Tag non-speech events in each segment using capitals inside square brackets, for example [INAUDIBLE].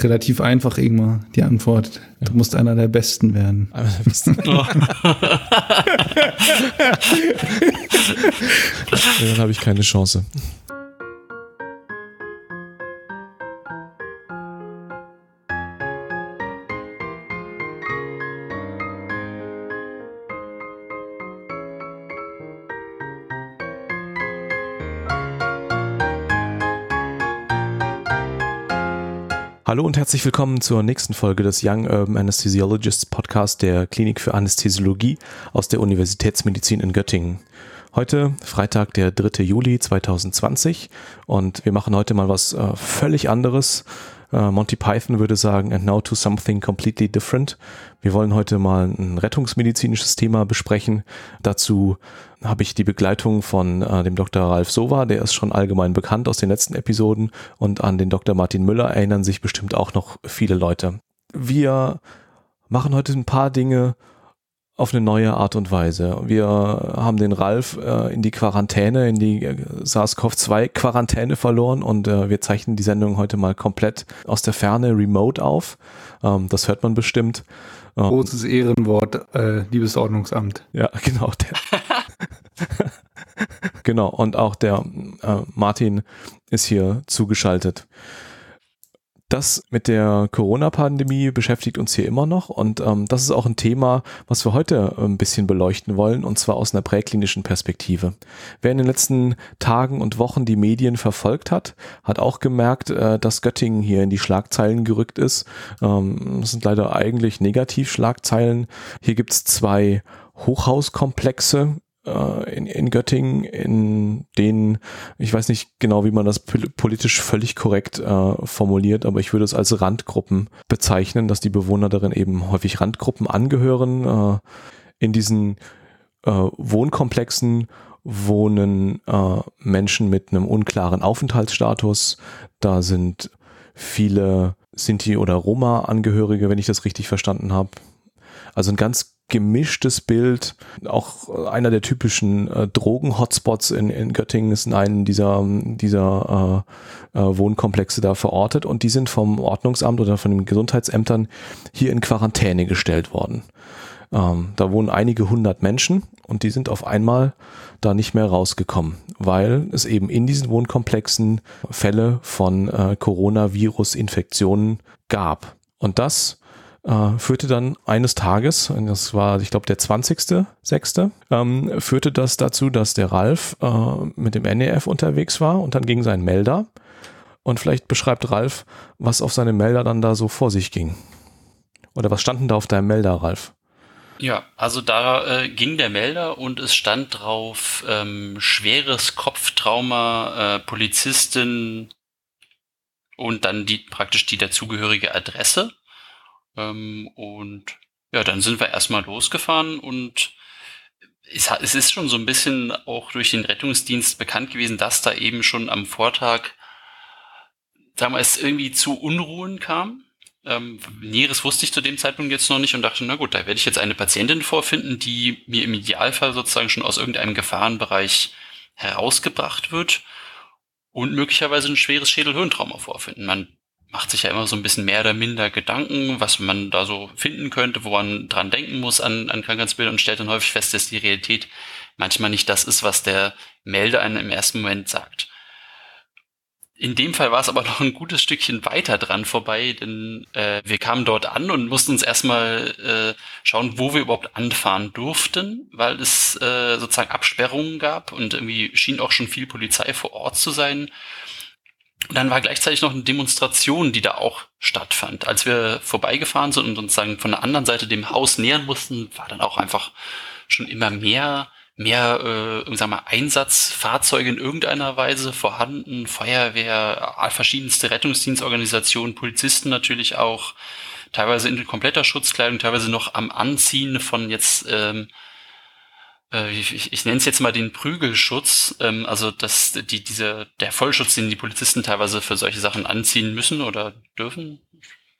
ist relativ einfach, Ingmar, die Antwort. Du musst einer der Besten werden. Einer der Besten. [LAUGHS] Dann habe ich keine Chance. Hallo und herzlich willkommen zur nächsten Folge des Young Urban Anesthesiologists Podcast der Klinik für Anästhesiologie aus der Universitätsmedizin in Göttingen. Heute Freitag, der 3. Juli 2020 und wir machen heute mal was äh, völlig anderes. Äh, Monty Python würde sagen, and now to something completely different. Wir wollen heute mal ein rettungsmedizinisches Thema besprechen. Dazu habe ich die Begleitung von äh, dem Dr. Ralf Sova, der ist schon allgemein bekannt aus den letzten Episoden und an den Dr. Martin Müller erinnern sich bestimmt auch noch viele Leute. Wir machen heute ein paar Dinge auf eine neue Art und Weise. Wir haben den Ralf äh, in die Quarantäne, in die äh, SARS-CoV-2-Quarantäne verloren und äh, wir zeichnen die Sendung heute mal komplett aus der Ferne remote auf. Ähm, das hört man bestimmt. Ähm, Großes Ehrenwort, äh, liebes Ordnungsamt. Ja, [LAUGHS] genau. [LAUGHS] Genau, und auch der äh, Martin ist hier zugeschaltet. Das mit der Corona-Pandemie beschäftigt uns hier immer noch und ähm, das ist auch ein Thema, was wir heute ein bisschen beleuchten wollen und zwar aus einer präklinischen Perspektive. Wer in den letzten Tagen und Wochen die Medien verfolgt hat, hat auch gemerkt, äh, dass Göttingen hier in die Schlagzeilen gerückt ist. Ähm, das sind leider eigentlich Negativschlagzeilen. Hier gibt's zwei Hochhauskomplexe in, in Göttingen, in denen, ich weiß nicht genau, wie man das politisch völlig korrekt äh, formuliert, aber ich würde es als Randgruppen bezeichnen, dass die Bewohner darin eben häufig Randgruppen angehören. Äh, in diesen äh, Wohnkomplexen wohnen äh, Menschen mit einem unklaren Aufenthaltsstatus. Da sind viele Sinti- oder Roma-Angehörige, wenn ich das richtig verstanden habe. Also ein ganz gemischtes Bild. Auch einer der typischen äh, Drogen-Hotspots in, in Göttingen ist in einem dieser, dieser äh, äh, Wohnkomplexe da verortet und die sind vom Ordnungsamt oder von den Gesundheitsämtern hier in Quarantäne gestellt worden. Ähm, da wohnen einige hundert Menschen und die sind auf einmal da nicht mehr rausgekommen, weil es eben in diesen Wohnkomplexen Fälle von äh, Coronavirus-Infektionen gab. Und das äh, führte dann eines Tages, und das war, ich glaube, der 20.06., ähm, führte das dazu, dass der Ralf äh, mit dem NEF unterwegs war und dann ging sein Melder. Und vielleicht beschreibt Ralf, was auf seinem Melder dann da so vor sich ging. Oder was standen da auf deinem Melder, Ralf? Ja, also da äh, ging der Melder und es stand drauf ähm, schweres Kopftrauma, äh, Polizistin und dann die praktisch die dazugehörige Adresse. Ähm, und ja, dann sind wir erstmal losgefahren und es, ist schon so ein bisschen auch durch den Rettungsdienst bekannt gewesen, dass da eben schon am Vortag, es irgendwie zu Unruhen kam. Ähm, Näheres wusste ich zu dem Zeitpunkt jetzt noch nicht und dachte, na gut, da werde ich jetzt eine Patientin vorfinden, die mir im Idealfall sozusagen schon aus irgendeinem Gefahrenbereich herausgebracht wird und möglicherweise ein schweres Schädelhirntrauma vorfinden. Man macht sich ja immer so ein bisschen mehr oder minder Gedanken, was man da so finden könnte, wo man dran denken muss an, an Krankheitsbilder und stellt dann häufig fest, dass die Realität manchmal nicht das ist, was der Melder einem im ersten Moment sagt. In dem Fall war es aber [LAUGHS] noch ein gutes Stückchen weiter dran vorbei, denn äh, wir kamen dort an und mussten uns erstmal äh, schauen, wo wir überhaupt anfahren durften, weil es äh, sozusagen Absperrungen gab und irgendwie schien auch schon viel Polizei vor Ort zu sein. Und dann war gleichzeitig noch eine Demonstration, die da auch stattfand. Als wir vorbeigefahren sind und uns dann von der anderen Seite dem Haus nähern mussten, war dann auch einfach schon immer mehr, mehr, äh, sagen wir Einsatzfahrzeuge in irgendeiner Weise vorhanden. Feuerwehr, verschiedenste Rettungsdienstorganisationen, Polizisten natürlich auch, teilweise in kompletter Schutzkleidung, teilweise noch am Anziehen von jetzt ähm, äh, ich, ich nenne es jetzt mal den Prügelschutz, ähm, also dass die, diese, der Vollschutz, den die Polizisten teilweise für solche Sachen anziehen müssen oder dürfen.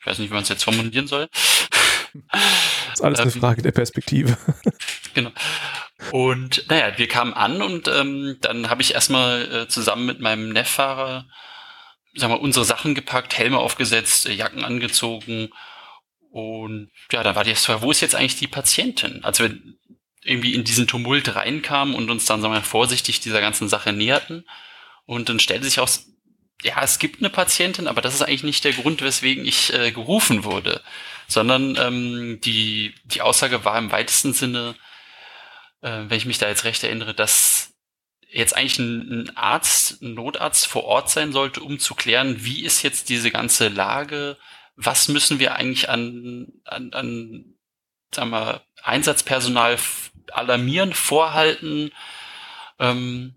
Ich weiß nicht, wie man es jetzt formulieren soll. Das [LAUGHS] ist alles eine ähm, Frage der Perspektive. [LAUGHS] Genau. Und naja, wir kamen an und ähm, dann habe ich erstmal äh, zusammen mit meinem Neffahrer sagen wir, unsere Sachen gepackt, Helme aufgesetzt, äh, Jacken angezogen. Und ja, dann war die Frage, wo ist jetzt eigentlich die Patientin? Als wir irgendwie in diesen Tumult reinkamen und uns dann, sagen wir, vorsichtig dieser ganzen Sache näherten. Und dann stellte sich aus, ja, es gibt eine Patientin, aber das ist eigentlich nicht der Grund, weswegen ich äh, gerufen wurde, sondern ähm, die, die Aussage war im weitesten Sinne, äh, wenn ich mich da jetzt recht erinnere, dass jetzt eigentlich ein, ein Arzt, ein Notarzt vor Ort sein sollte, um zu klären, wie ist jetzt diese ganze Lage, was müssen wir eigentlich an, an, an sagen wir, Einsatzpersonal alarmieren, vorhalten. Ähm,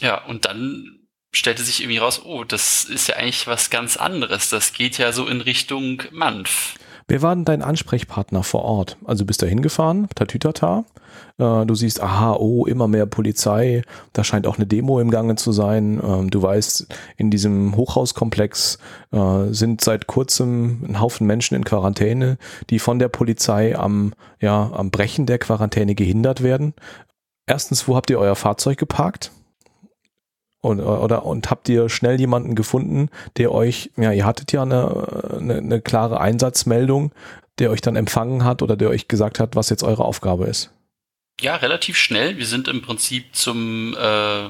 ja, und dann stellte sich irgendwie raus, oh, das ist ja eigentlich was ganz anderes. Das geht ja so in Richtung Manf. Wer war denn dein Ansprechpartner vor Ort? Also bist du hingefahren, Tatütata. Äh, du siehst, aha, oh, immer mehr Polizei. Da scheint auch eine Demo im Gange zu sein. Ähm, du weißt, in diesem Hochhauskomplex äh, sind seit kurzem ein Haufen Menschen in Quarantäne, die von der Polizei am, ja, am Brechen der Quarantäne gehindert werden. Erstens, wo habt ihr euer Fahrzeug geparkt? Und, oder, und habt ihr schnell jemanden gefunden, der euch, ja, ihr hattet ja eine, eine, eine klare Einsatzmeldung, der euch dann empfangen hat oder der euch gesagt hat, was jetzt eure Aufgabe ist? Ja, relativ schnell. Wir sind im Prinzip zum, äh,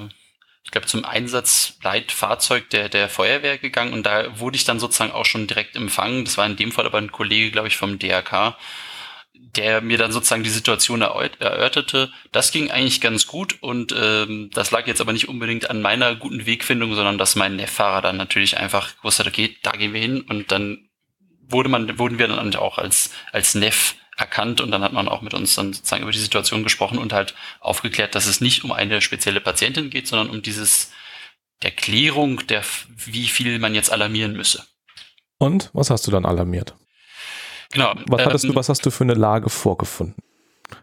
ich glaube, zum Einsatzleitfahrzeug der, der Feuerwehr gegangen und da wurde ich dann sozusagen auch schon direkt empfangen. Das war in dem Fall aber ein Kollege, glaube ich, vom DRK, der mir dann sozusagen die Situation erörterte. Das ging eigentlich ganz gut und ähm, das lag jetzt aber nicht unbedingt an meiner guten Wegfindung, sondern dass mein Neffahrer dann natürlich einfach wusste, okay, da gehen wir hin und dann wurde man, wurden wir dann auch als, als Neff erkannt und dann hat man auch mit uns dann sozusagen über die Situation gesprochen und halt aufgeklärt, dass es nicht um eine spezielle Patientin geht, sondern um dieses der Klärung der, wie viel man jetzt alarmieren müsse. Und was hast du dann alarmiert? Genau. Was, hattest ähm, du, was hast du für eine Lage vorgefunden?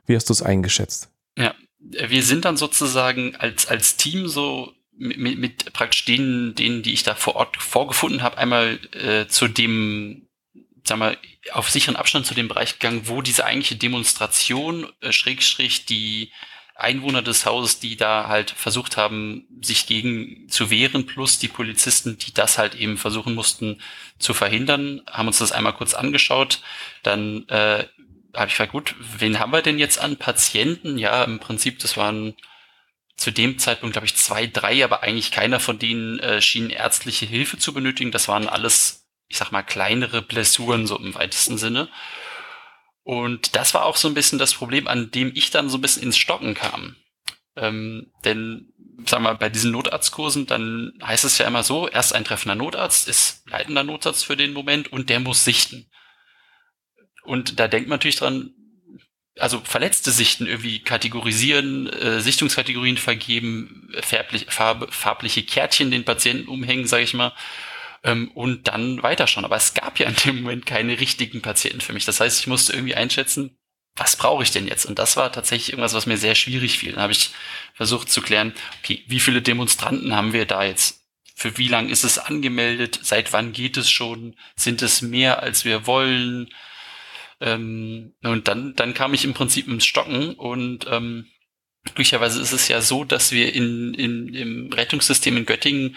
Wie hast du es eingeschätzt? Ja, wir sind dann sozusagen als, als Team so mit, mit praktisch denen, denen, die ich da vor Ort vorgefunden habe, einmal äh, zu dem, sag mal, auf sicheren Abstand zu dem Bereich gegangen, wo diese eigentliche Demonstration, äh, Schrägstrich, die Einwohner des Hauses, die da halt versucht haben, sich gegen zu wehren, plus die Polizisten, die das halt eben versuchen mussten zu verhindern, haben uns das einmal kurz angeschaut. Dann äh, habe ich gefragt, gut, wen haben wir denn jetzt an Patienten? Ja, im Prinzip, das waren zu dem Zeitpunkt, glaube ich, zwei, drei, aber eigentlich keiner von denen äh, schien ärztliche Hilfe zu benötigen. Das waren alles, ich sag mal, kleinere Blessuren, so im weitesten Sinne. Und das war auch so ein bisschen das Problem, an dem ich dann so ein bisschen ins Stocken kam. Ähm, denn, sag mal, bei diesen Notarztkursen, dann heißt es ja immer so, erst ein treffender Notarzt ist leitender Notarzt für den Moment und der muss sichten. Und da denkt man natürlich dran, also verletzte Sichten irgendwie kategorisieren, äh, Sichtungskategorien vergeben, farb, farbliche Kärtchen den Patienten umhängen, sage ich mal ähm, und dann weiterschauen. Aber es gab ja in dem Moment keine richtigen Patienten für mich. Das heißt, ich musste irgendwie einschätzen, was brauche ich denn jetzt? Und das war tatsächlich irgendwas, was mir sehr schwierig fiel. Dann habe ich versucht zu klären, okay, wie viele Demonstranten haben wir da jetzt? Für wie lang ist es angemeldet? Seit wann geht es schon? Sind es mehr, als wir wollen? Ähm, und dann, dann kam ich im Prinzip ins Stocken und ähm, glücklicherweise ist es ja so, dass wir in, in, im Rettungssystem in Göttingen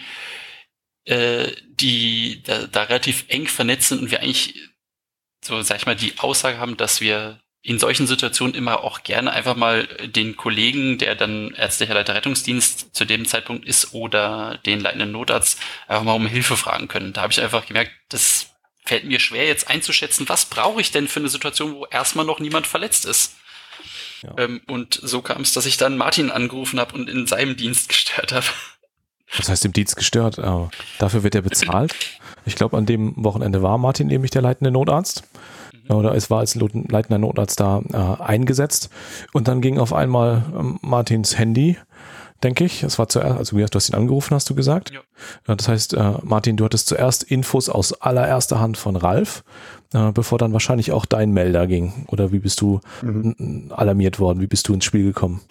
äh, die da, da relativ eng vernetzt sind und wir eigentlich so, sag ich mal, die Aussage haben, dass wir in solchen Situationen immer auch gerne einfach mal den Kollegen, der dann ärztlicher Leiter Rettungsdienst zu dem Zeitpunkt ist oder den leitenden Notarzt einfach mal um Hilfe fragen können. Da habe ich einfach gemerkt, das fällt mir schwer jetzt einzuschätzen, was brauche ich denn für eine Situation, wo erstmal noch niemand verletzt ist. Ja. Ähm, und so kam es, dass ich dann Martin angerufen habe und in seinem Dienst [LAUGHS] gestört habe. Das heißt, im Dienst gestört. Aber dafür wird er bezahlt. Ich glaube, an dem Wochenende war Martin nämlich der leitende Notarzt. Mhm. Oder es war als leitender Notarzt da äh, eingesetzt. Und dann ging auf einmal ähm, Martins Handy, denke ich. Es war zuerst, also du hast ihn angerufen, hast du gesagt. Ja. Das heißt, äh, Martin, du hattest zuerst Infos aus allererster Hand von Ralf, äh, bevor dann wahrscheinlich auch dein Melder ging. Oder wie bist du mhm. alarmiert worden? Wie bist du ins Spiel gekommen?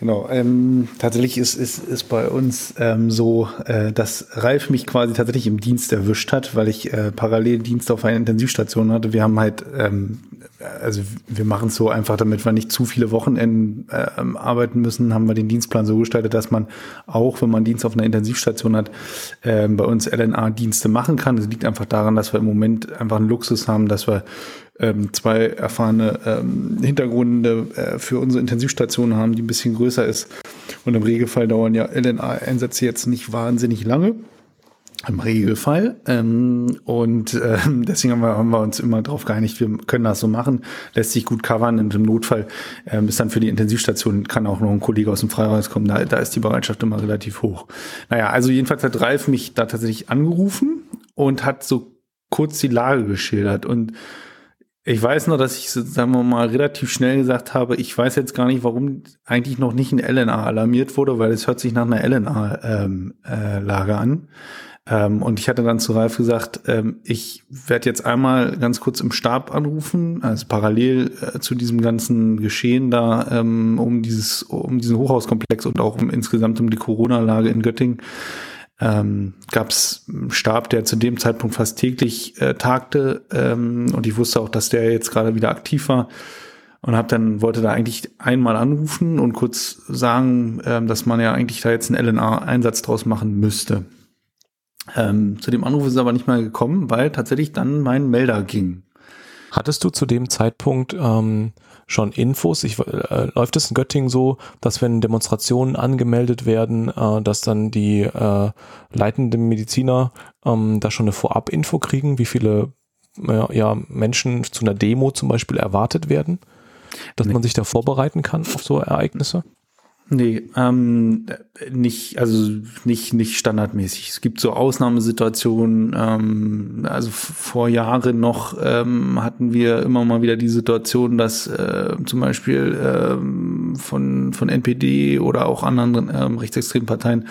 Genau, ähm, tatsächlich ist, ist, ist bei uns ähm, so, äh, dass Ralf mich quasi tatsächlich im Dienst erwischt hat, weil ich äh, parallel Dienst auf einer Intensivstation hatte. Wir haben halt ähm, also wir machen es so einfach, damit wir nicht zu viele Wochenenden äh, arbeiten müssen, haben wir den Dienstplan so gestaltet, dass man auch, wenn man Dienst auf einer Intensivstation hat, äh, bei uns LNA-Dienste machen kann. Das liegt einfach daran, dass wir im Moment einfach einen Luxus haben, dass wir ähm, zwei erfahrene ähm, Hintergründe äh, für unsere Intensivstation haben, die ein bisschen größer ist. Und im Regelfall dauern ja LNA-Einsätze jetzt nicht wahnsinnig lange. Im Regelfall. Ähm, und ähm, [LAUGHS] deswegen haben wir, haben wir uns immer darauf geeinigt, wir können das so machen, lässt sich gut covern und im Notfall ähm, ist dann für die Intensivstation, kann auch noch ein Kollege aus dem Freihaus kommen, da, da ist die Bereitschaft immer relativ hoch. Naja, also jedenfalls hat Ralf mich da tatsächlich angerufen und hat so kurz die Lage geschildert und ich weiß noch, dass ich, sagen wir mal, relativ schnell gesagt habe, ich weiß jetzt gar nicht, warum eigentlich noch nicht ein LNA alarmiert wurde, weil es hört sich nach einer LNA-Lage ähm, äh, an. Ähm, und ich hatte dann zu Ralf gesagt, ähm, ich werde jetzt einmal ganz kurz im Stab anrufen, also parallel äh, zu diesem ganzen Geschehen da ähm, um dieses, um diesen Hochhauskomplex und auch um insgesamt um die Corona-Lage in Göttingen. Ähm, gab es einen Stab, der zu dem Zeitpunkt fast täglich äh, tagte ähm, und ich wusste auch, dass der jetzt gerade wieder aktiv war und habe dann wollte da eigentlich einmal anrufen und kurz sagen, ähm, dass man ja eigentlich da jetzt einen LNA-Einsatz draus machen müsste. Ähm, zu dem Anruf ist es aber nicht mehr gekommen, weil tatsächlich dann mein Melder ging. Hattest du zu dem Zeitpunkt ähm, schon Infos? Ich, äh, läuft es in Göttingen so, dass wenn Demonstrationen angemeldet werden, äh, dass dann die äh, leitenden Mediziner ähm, da schon eine Vorab-Info kriegen, wie viele äh, ja, Menschen zu einer Demo zum Beispiel erwartet werden? Dass nee. man sich da vorbereiten kann auf so Ereignisse? Nee, ähm, nicht, also nicht, nicht standardmäßig. Es gibt so Ausnahmesituationen. Ähm, also vor Jahren noch ähm, hatten wir immer mal wieder die Situation, dass äh, zum Beispiel ähm, von, von NPD oder auch anderen ähm, rechtsextremen Parteien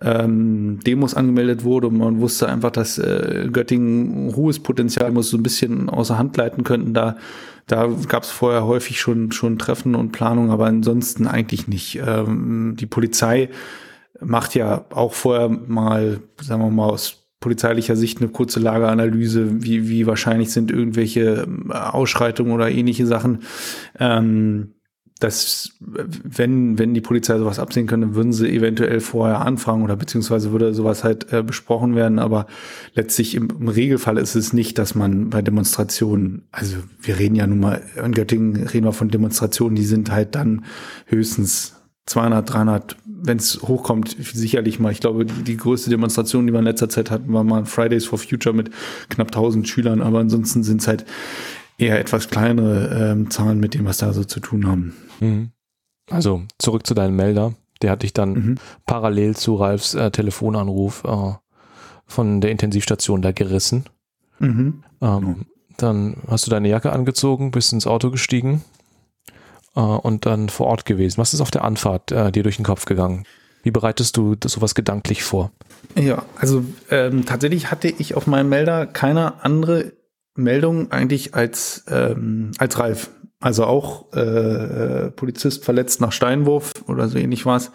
ähm, Demos angemeldet wurde und man wusste einfach, dass äh, Göttingen hohes Potenzial muss so ein bisschen außer Hand leiten könnten. Da da gab es vorher häufig schon, schon Treffen und Planung, aber ansonsten eigentlich nicht. Ähm, die Polizei macht ja auch vorher mal, sagen wir mal, aus polizeilicher Sicht eine kurze Lageanalyse, wie, wie wahrscheinlich sind irgendwelche Ausschreitungen oder ähnliche Sachen. Ähm, dass wenn, wenn die Polizei sowas absehen könnte, würden sie eventuell vorher anfragen oder beziehungsweise würde sowas halt äh, besprochen werden. Aber letztlich im, im, Regelfall ist es nicht, dass man bei Demonstrationen, also wir reden ja nun mal, in Göttingen reden wir von Demonstrationen, die sind halt dann höchstens 200, 300, wenn es hochkommt, sicherlich mal. Ich glaube, die, die, größte Demonstration, die wir in letzter Zeit hatten, war mal Fridays for Future mit knapp 1000 Schülern. Aber ansonsten sind es halt eher etwas kleinere ähm, Zahlen mit dem, was da so zu tun haben. Mhm. Also zurück zu deinem Melder. Der hat dich dann mhm. parallel zu Ralfs äh, Telefonanruf äh, von der Intensivstation da gerissen. Mhm. Ähm, dann hast du deine Jacke angezogen, bist ins Auto gestiegen äh, und dann vor Ort gewesen. Was ist auf der Anfahrt äh, dir durch den Kopf gegangen? Wie bereitest du sowas gedanklich vor? Ja, also ähm, tatsächlich hatte ich auf meinem Melder keine andere Meldung eigentlich als, ähm, als Ralf. Also auch äh, äh, Polizist verletzt nach Steinwurf oder so ähnlich war es.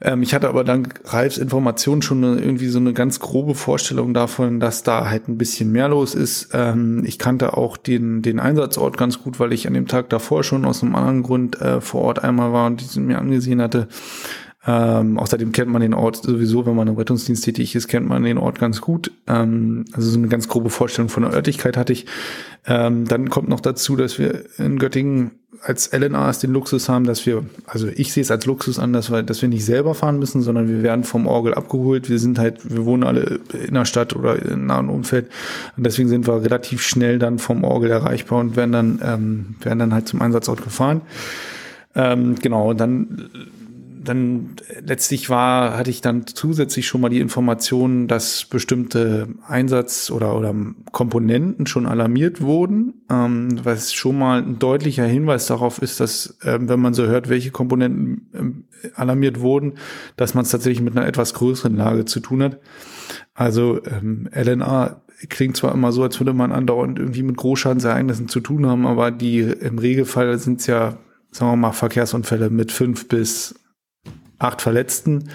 Ähm, ich hatte aber dank Ralfs Informationen schon eine, irgendwie so eine ganz grobe Vorstellung davon, dass da halt ein bisschen mehr los ist. Ähm, ich kannte auch den, den Einsatzort ganz gut, weil ich an dem Tag davor schon aus einem anderen Grund äh, vor Ort einmal war und diesen mir angesehen hatte. Ähm, außerdem kennt man den Ort sowieso, wenn man im Rettungsdienst tätig ist, kennt man den Ort ganz gut. Ähm, also so eine ganz grobe Vorstellung von der Örtlichkeit hatte ich. Ähm, dann kommt noch dazu, dass wir in Göttingen als LNAs den Luxus haben, dass wir, also ich sehe es als Luxus an, dass wir, dass wir nicht selber fahren müssen, sondern wir werden vom Orgel abgeholt. Wir sind halt, wir wohnen alle in der Stadt oder im nahen Umfeld. Und deswegen sind wir relativ schnell dann vom Orgel erreichbar und werden dann, ähm, werden dann halt zum Einsatzort gefahren. Ähm, genau, und dann dann letztlich war, hatte ich dann zusätzlich schon mal die Information, dass bestimmte Einsatz- oder, oder Komponenten schon alarmiert wurden, ähm, was schon mal ein deutlicher Hinweis darauf ist, dass, äh, wenn man so hört, welche Komponenten ähm, alarmiert wurden, dass man es tatsächlich mit einer etwas größeren Lage zu tun hat. Also ähm, LNA klingt zwar immer so, als würde man andauernd irgendwie mit Großschadensereignissen zu tun haben, aber die im Regelfall sind es ja, sagen wir mal, Verkehrsunfälle mit fünf bis acht Verletzten.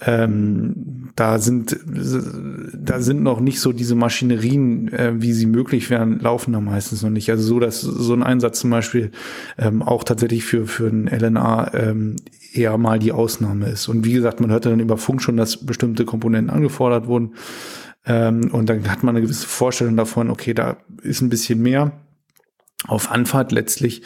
ähm, da sind da sind noch nicht so diese Maschinerien, äh, wie sie möglich wären, laufen da meistens noch nicht. Also so, dass so ein Einsatz zum Beispiel ähm, auch tatsächlich für für ein LNA ähm, eher mal die Ausnahme ist. Und wie gesagt, man hörte dann über Funk schon, dass bestimmte Komponenten angefordert wurden. Ähm, und dann hat man eine gewisse Vorstellung davon, okay, da ist ein bisschen mehr. Auf Anfahrt letztlich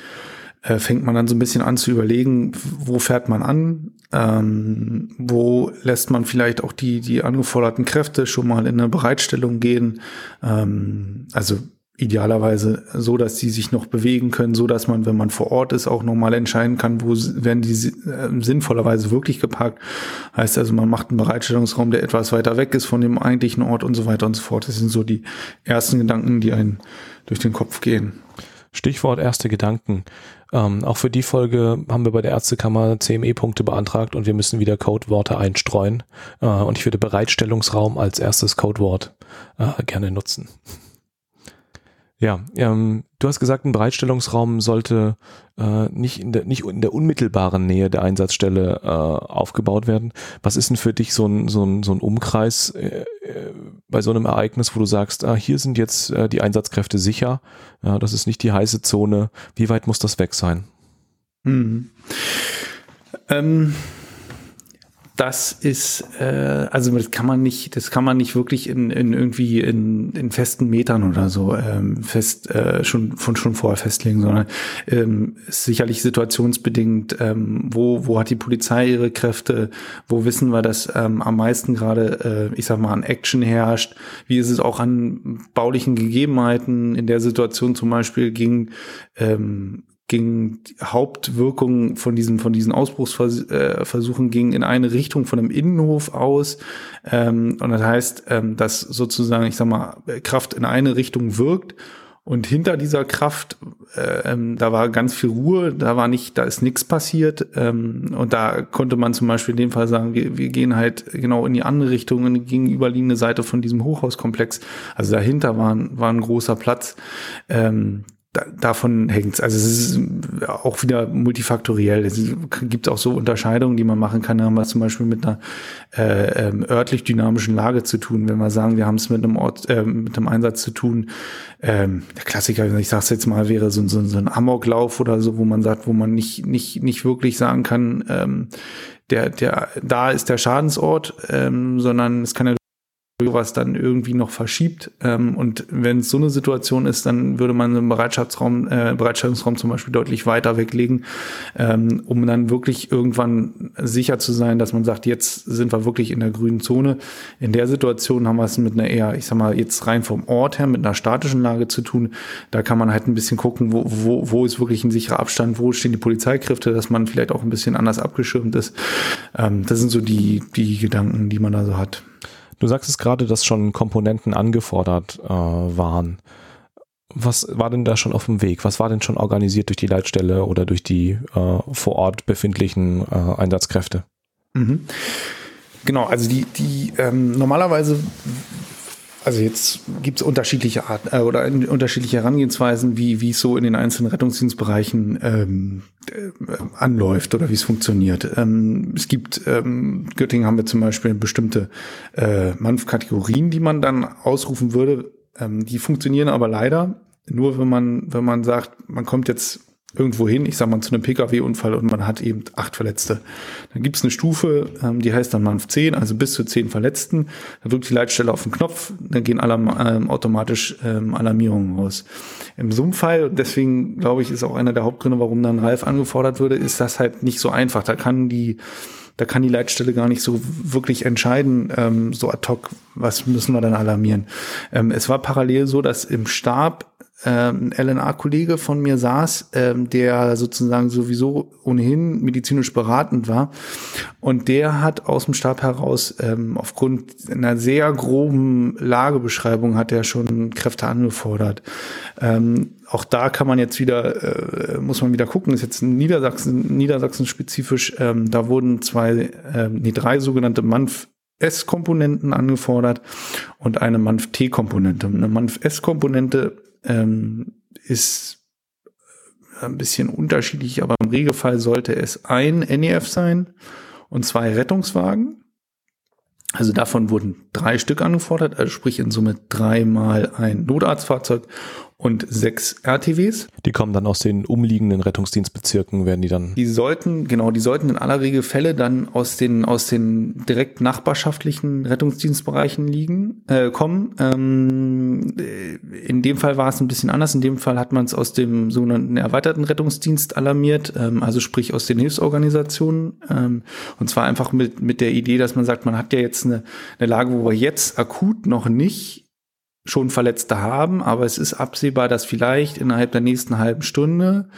äh, fängt man dann so ein bisschen an zu überlegen, wo fährt man an, ähm, wo lässt man vielleicht auch die, die angeforderten Kräfte schon mal in eine Bereitstellung gehen. Ähm, also idealerweise so, dass sie sich noch bewegen können, so dass man, wenn man vor Ort ist, auch nochmal entscheiden kann, wo werden die äh, sinnvollerweise wirklich geparkt. Heißt also, man macht einen Bereitstellungsraum, der etwas weiter weg ist von dem eigentlichen Ort und so weiter und so fort. Das sind so die ersten Gedanken, die einen durch den Kopf gehen. Stichwort erste Gedanken. Ähm, auch für die Folge haben wir bei der Ärztekammer CME-Punkte beantragt und wir müssen wieder Codeworte einstreuen. Äh, und ich würde Bereitstellungsraum als erstes Codewort äh, gerne nutzen. Ja, ähm, du hast gesagt, ein Bereitstellungsraum sollte äh, nicht, in der, nicht in der unmittelbaren Nähe der Einsatzstelle äh, aufgebaut werden. Was ist denn für dich so ein, so ein, so ein Umkreis äh, äh bei so einem Ereignis, wo du sagst, ah, hier sind jetzt äh, die Einsatzkräfte sicher, ja, das ist nicht die heiße Zone. Wie weit muss das weg sein? Mhm. Ähm das ist, äh, also das kann man nicht, das kann man nicht wirklich in, in irgendwie in, in festen Metern oder so ähm, fest äh, schon von schon vorher festlegen, sondern ähm, ist sicherlich situationsbedingt. Ähm, wo wo hat die Polizei ihre Kräfte? Wo wissen wir, dass ähm, am meisten gerade, äh, ich sag mal, an Action herrscht? Wie ist es auch an baulichen Gegebenheiten in der Situation zum Beispiel ging? Ähm, ging Hauptwirkung von diesen von diesen Ausbruchsversuchen äh, ging in eine Richtung von einem Innenhof aus ähm, und das heißt, ähm, dass sozusagen ich sag mal Kraft in eine Richtung wirkt und hinter dieser Kraft äh, ähm, da war ganz viel Ruhe, da war nicht, da ist nichts passiert ähm, und da konnte man zum Beispiel in dem Fall sagen, wir, wir gehen halt genau in die andere Richtung, in die gegenüberliegende Seite von diesem Hochhauskomplex. Also dahinter war, war ein großer Platz. Ähm, da, davon hängt's. Also es ist auch wieder multifaktoriell. Es gibt auch so Unterscheidungen, die man machen kann. Da haben wir zum Beispiel mit einer äh, ähm, örtlich dynamischen Lage zu tun. Wenn wir sagen, wir haben es mit einem Ort, äh, mit einem Einsatz zu tun. Ähm, der Klassiker, ich sag's jetzt mal, wäre so, so, so ein Amoklauf oder so, wo man sagt, wo man nicht nicht nicht wirklich sagen kann, ähm, der der da ist der Schadensort, ähm, sondern es kann ja was dann irgendwie noch verschiebt. Ähm, und wenn es so eine Situation ist, dann würde man einen Bereitschaftsraum, äh, Bereitstellungsraum zum Beispiel deutlich weiter weglegen, ähm, um dann wirklich irgendwann sicher zu sein, dass man sagt, jetzt sind wir wirklich in der grünen Zone. In der Situation haben wir es mit einer eher, ich sag mal, jetzt rein vom Ort her, mit einer statischen Lage zu tun. Da kann man halt ein bisschen gucken, wo, wo, wo ist wirklich ein sicherer Abstand, wo stehen die Polizeikräfte, dass man vielleicht auch ein bisschen anders abgeschirmt ist. Ähm, das sind so die, die Gedanken, die man da so hat. Du sagst es gerade, dass schon Komponenten angefordert äh, waren. Was war denn da schon auf dem Weg? Was war denn schon organisiert durch die Leitstelle oder durch die äh, vor Ort befindlichen äh, Einsatzkräfte? Mhm. Genau, also die, die ähm, normalerweise also jetzt gibt es unterschiedliche Arten äh, oder unterschiedliche Herangehensweisen, wie wie es so in den einzelnen Rettungsdienstbereichen ähm, äh, anläuft oder wie es funktioniert. Ähm, es gibt ähm, Göttingen haben wir zum Beispiel bestimmte äh, Manf-Kategorien, die man dann ausrufen würde. Ähm, die funktionieren aber leider nur, wenn man wenn man sagt, man kommt jetzt irgendwo hin, ich sag mal zu einem Pkw-Unfall und man hat eben acht Verletzte. Dann gibt es eine Stufe, ähm, die heißt dann MANF 10, also bis zu zehn Verletzten. Da drückt die Leitstelle auf den Knopf, dann gehen Alarm, ähm, automatisch ähm, Alarmierungen raus. Im Zoom-Fall, deswegen glaube ich, ist auch einer der Hauptgründe, warum dann Ralf angefordert würde, ist das halt nicht so einfach. Da kann die da kann die Leitstelle gar nicht so wirklich entscheiden, ähm, so ad hoc, was müssen wir dann alarmieren. Ähm, es war parallel so, dass im Stab ähm, LNA-Kollege von mir saß, ähm, der sozusagen sowieso ohnehin medizinisch beratend war. Und der hat aus dem Stab heraus, ähm, aufgrund einer sehr groben Lagebeschreibung, hat er schon Kräfte angefordert. Ähm, auch da kann man jetzt wieder, äh, muss man wieder gucken, ist jetzt Niedersachsen, Niedersachsen spezifisch, ähm, da wurden zwei, ähm, nee, drei sogenannte MANF S-Komponenten angefordert und eine MANF-T-Komponente. Eine MANF-S-Komponente ähm, ist äh, ein bisschen unterschiedlich, aber im Regelfall sollte es ein NEF sein und zwei Rettungswagen. Also davon wurden drei Stück angefordert, also sprich in Summe dreimal ein Notarztfahrzeug und sechs RTWs. Die kommen dann aus den umliegenden Rettungsdienstbezirken, werden die dann. Die sollten, genau, die sollten in aller Regel Fälle dann aus den, aus den direkt nachbarschaftlichen Rettungsdienstbereichen liegen, äh, kommen. Ähm, in dem Fall war es ein bisschen anders. In dem Fall hat man es aus dem sogenannten erweiterten Rettungsdienst alarmiert, ähm, also sprich aus den Hilfsorganisationen. Ähm, und zwar einfach mit, mit der Idee, dass man sagt, man hat ja jetzt eine, eine Lage, wo wir jetzt akut noch nicht schon Verletzte haben, aber es ist absehbar, dass vielleicht innerhalb der nächsten halben Stunde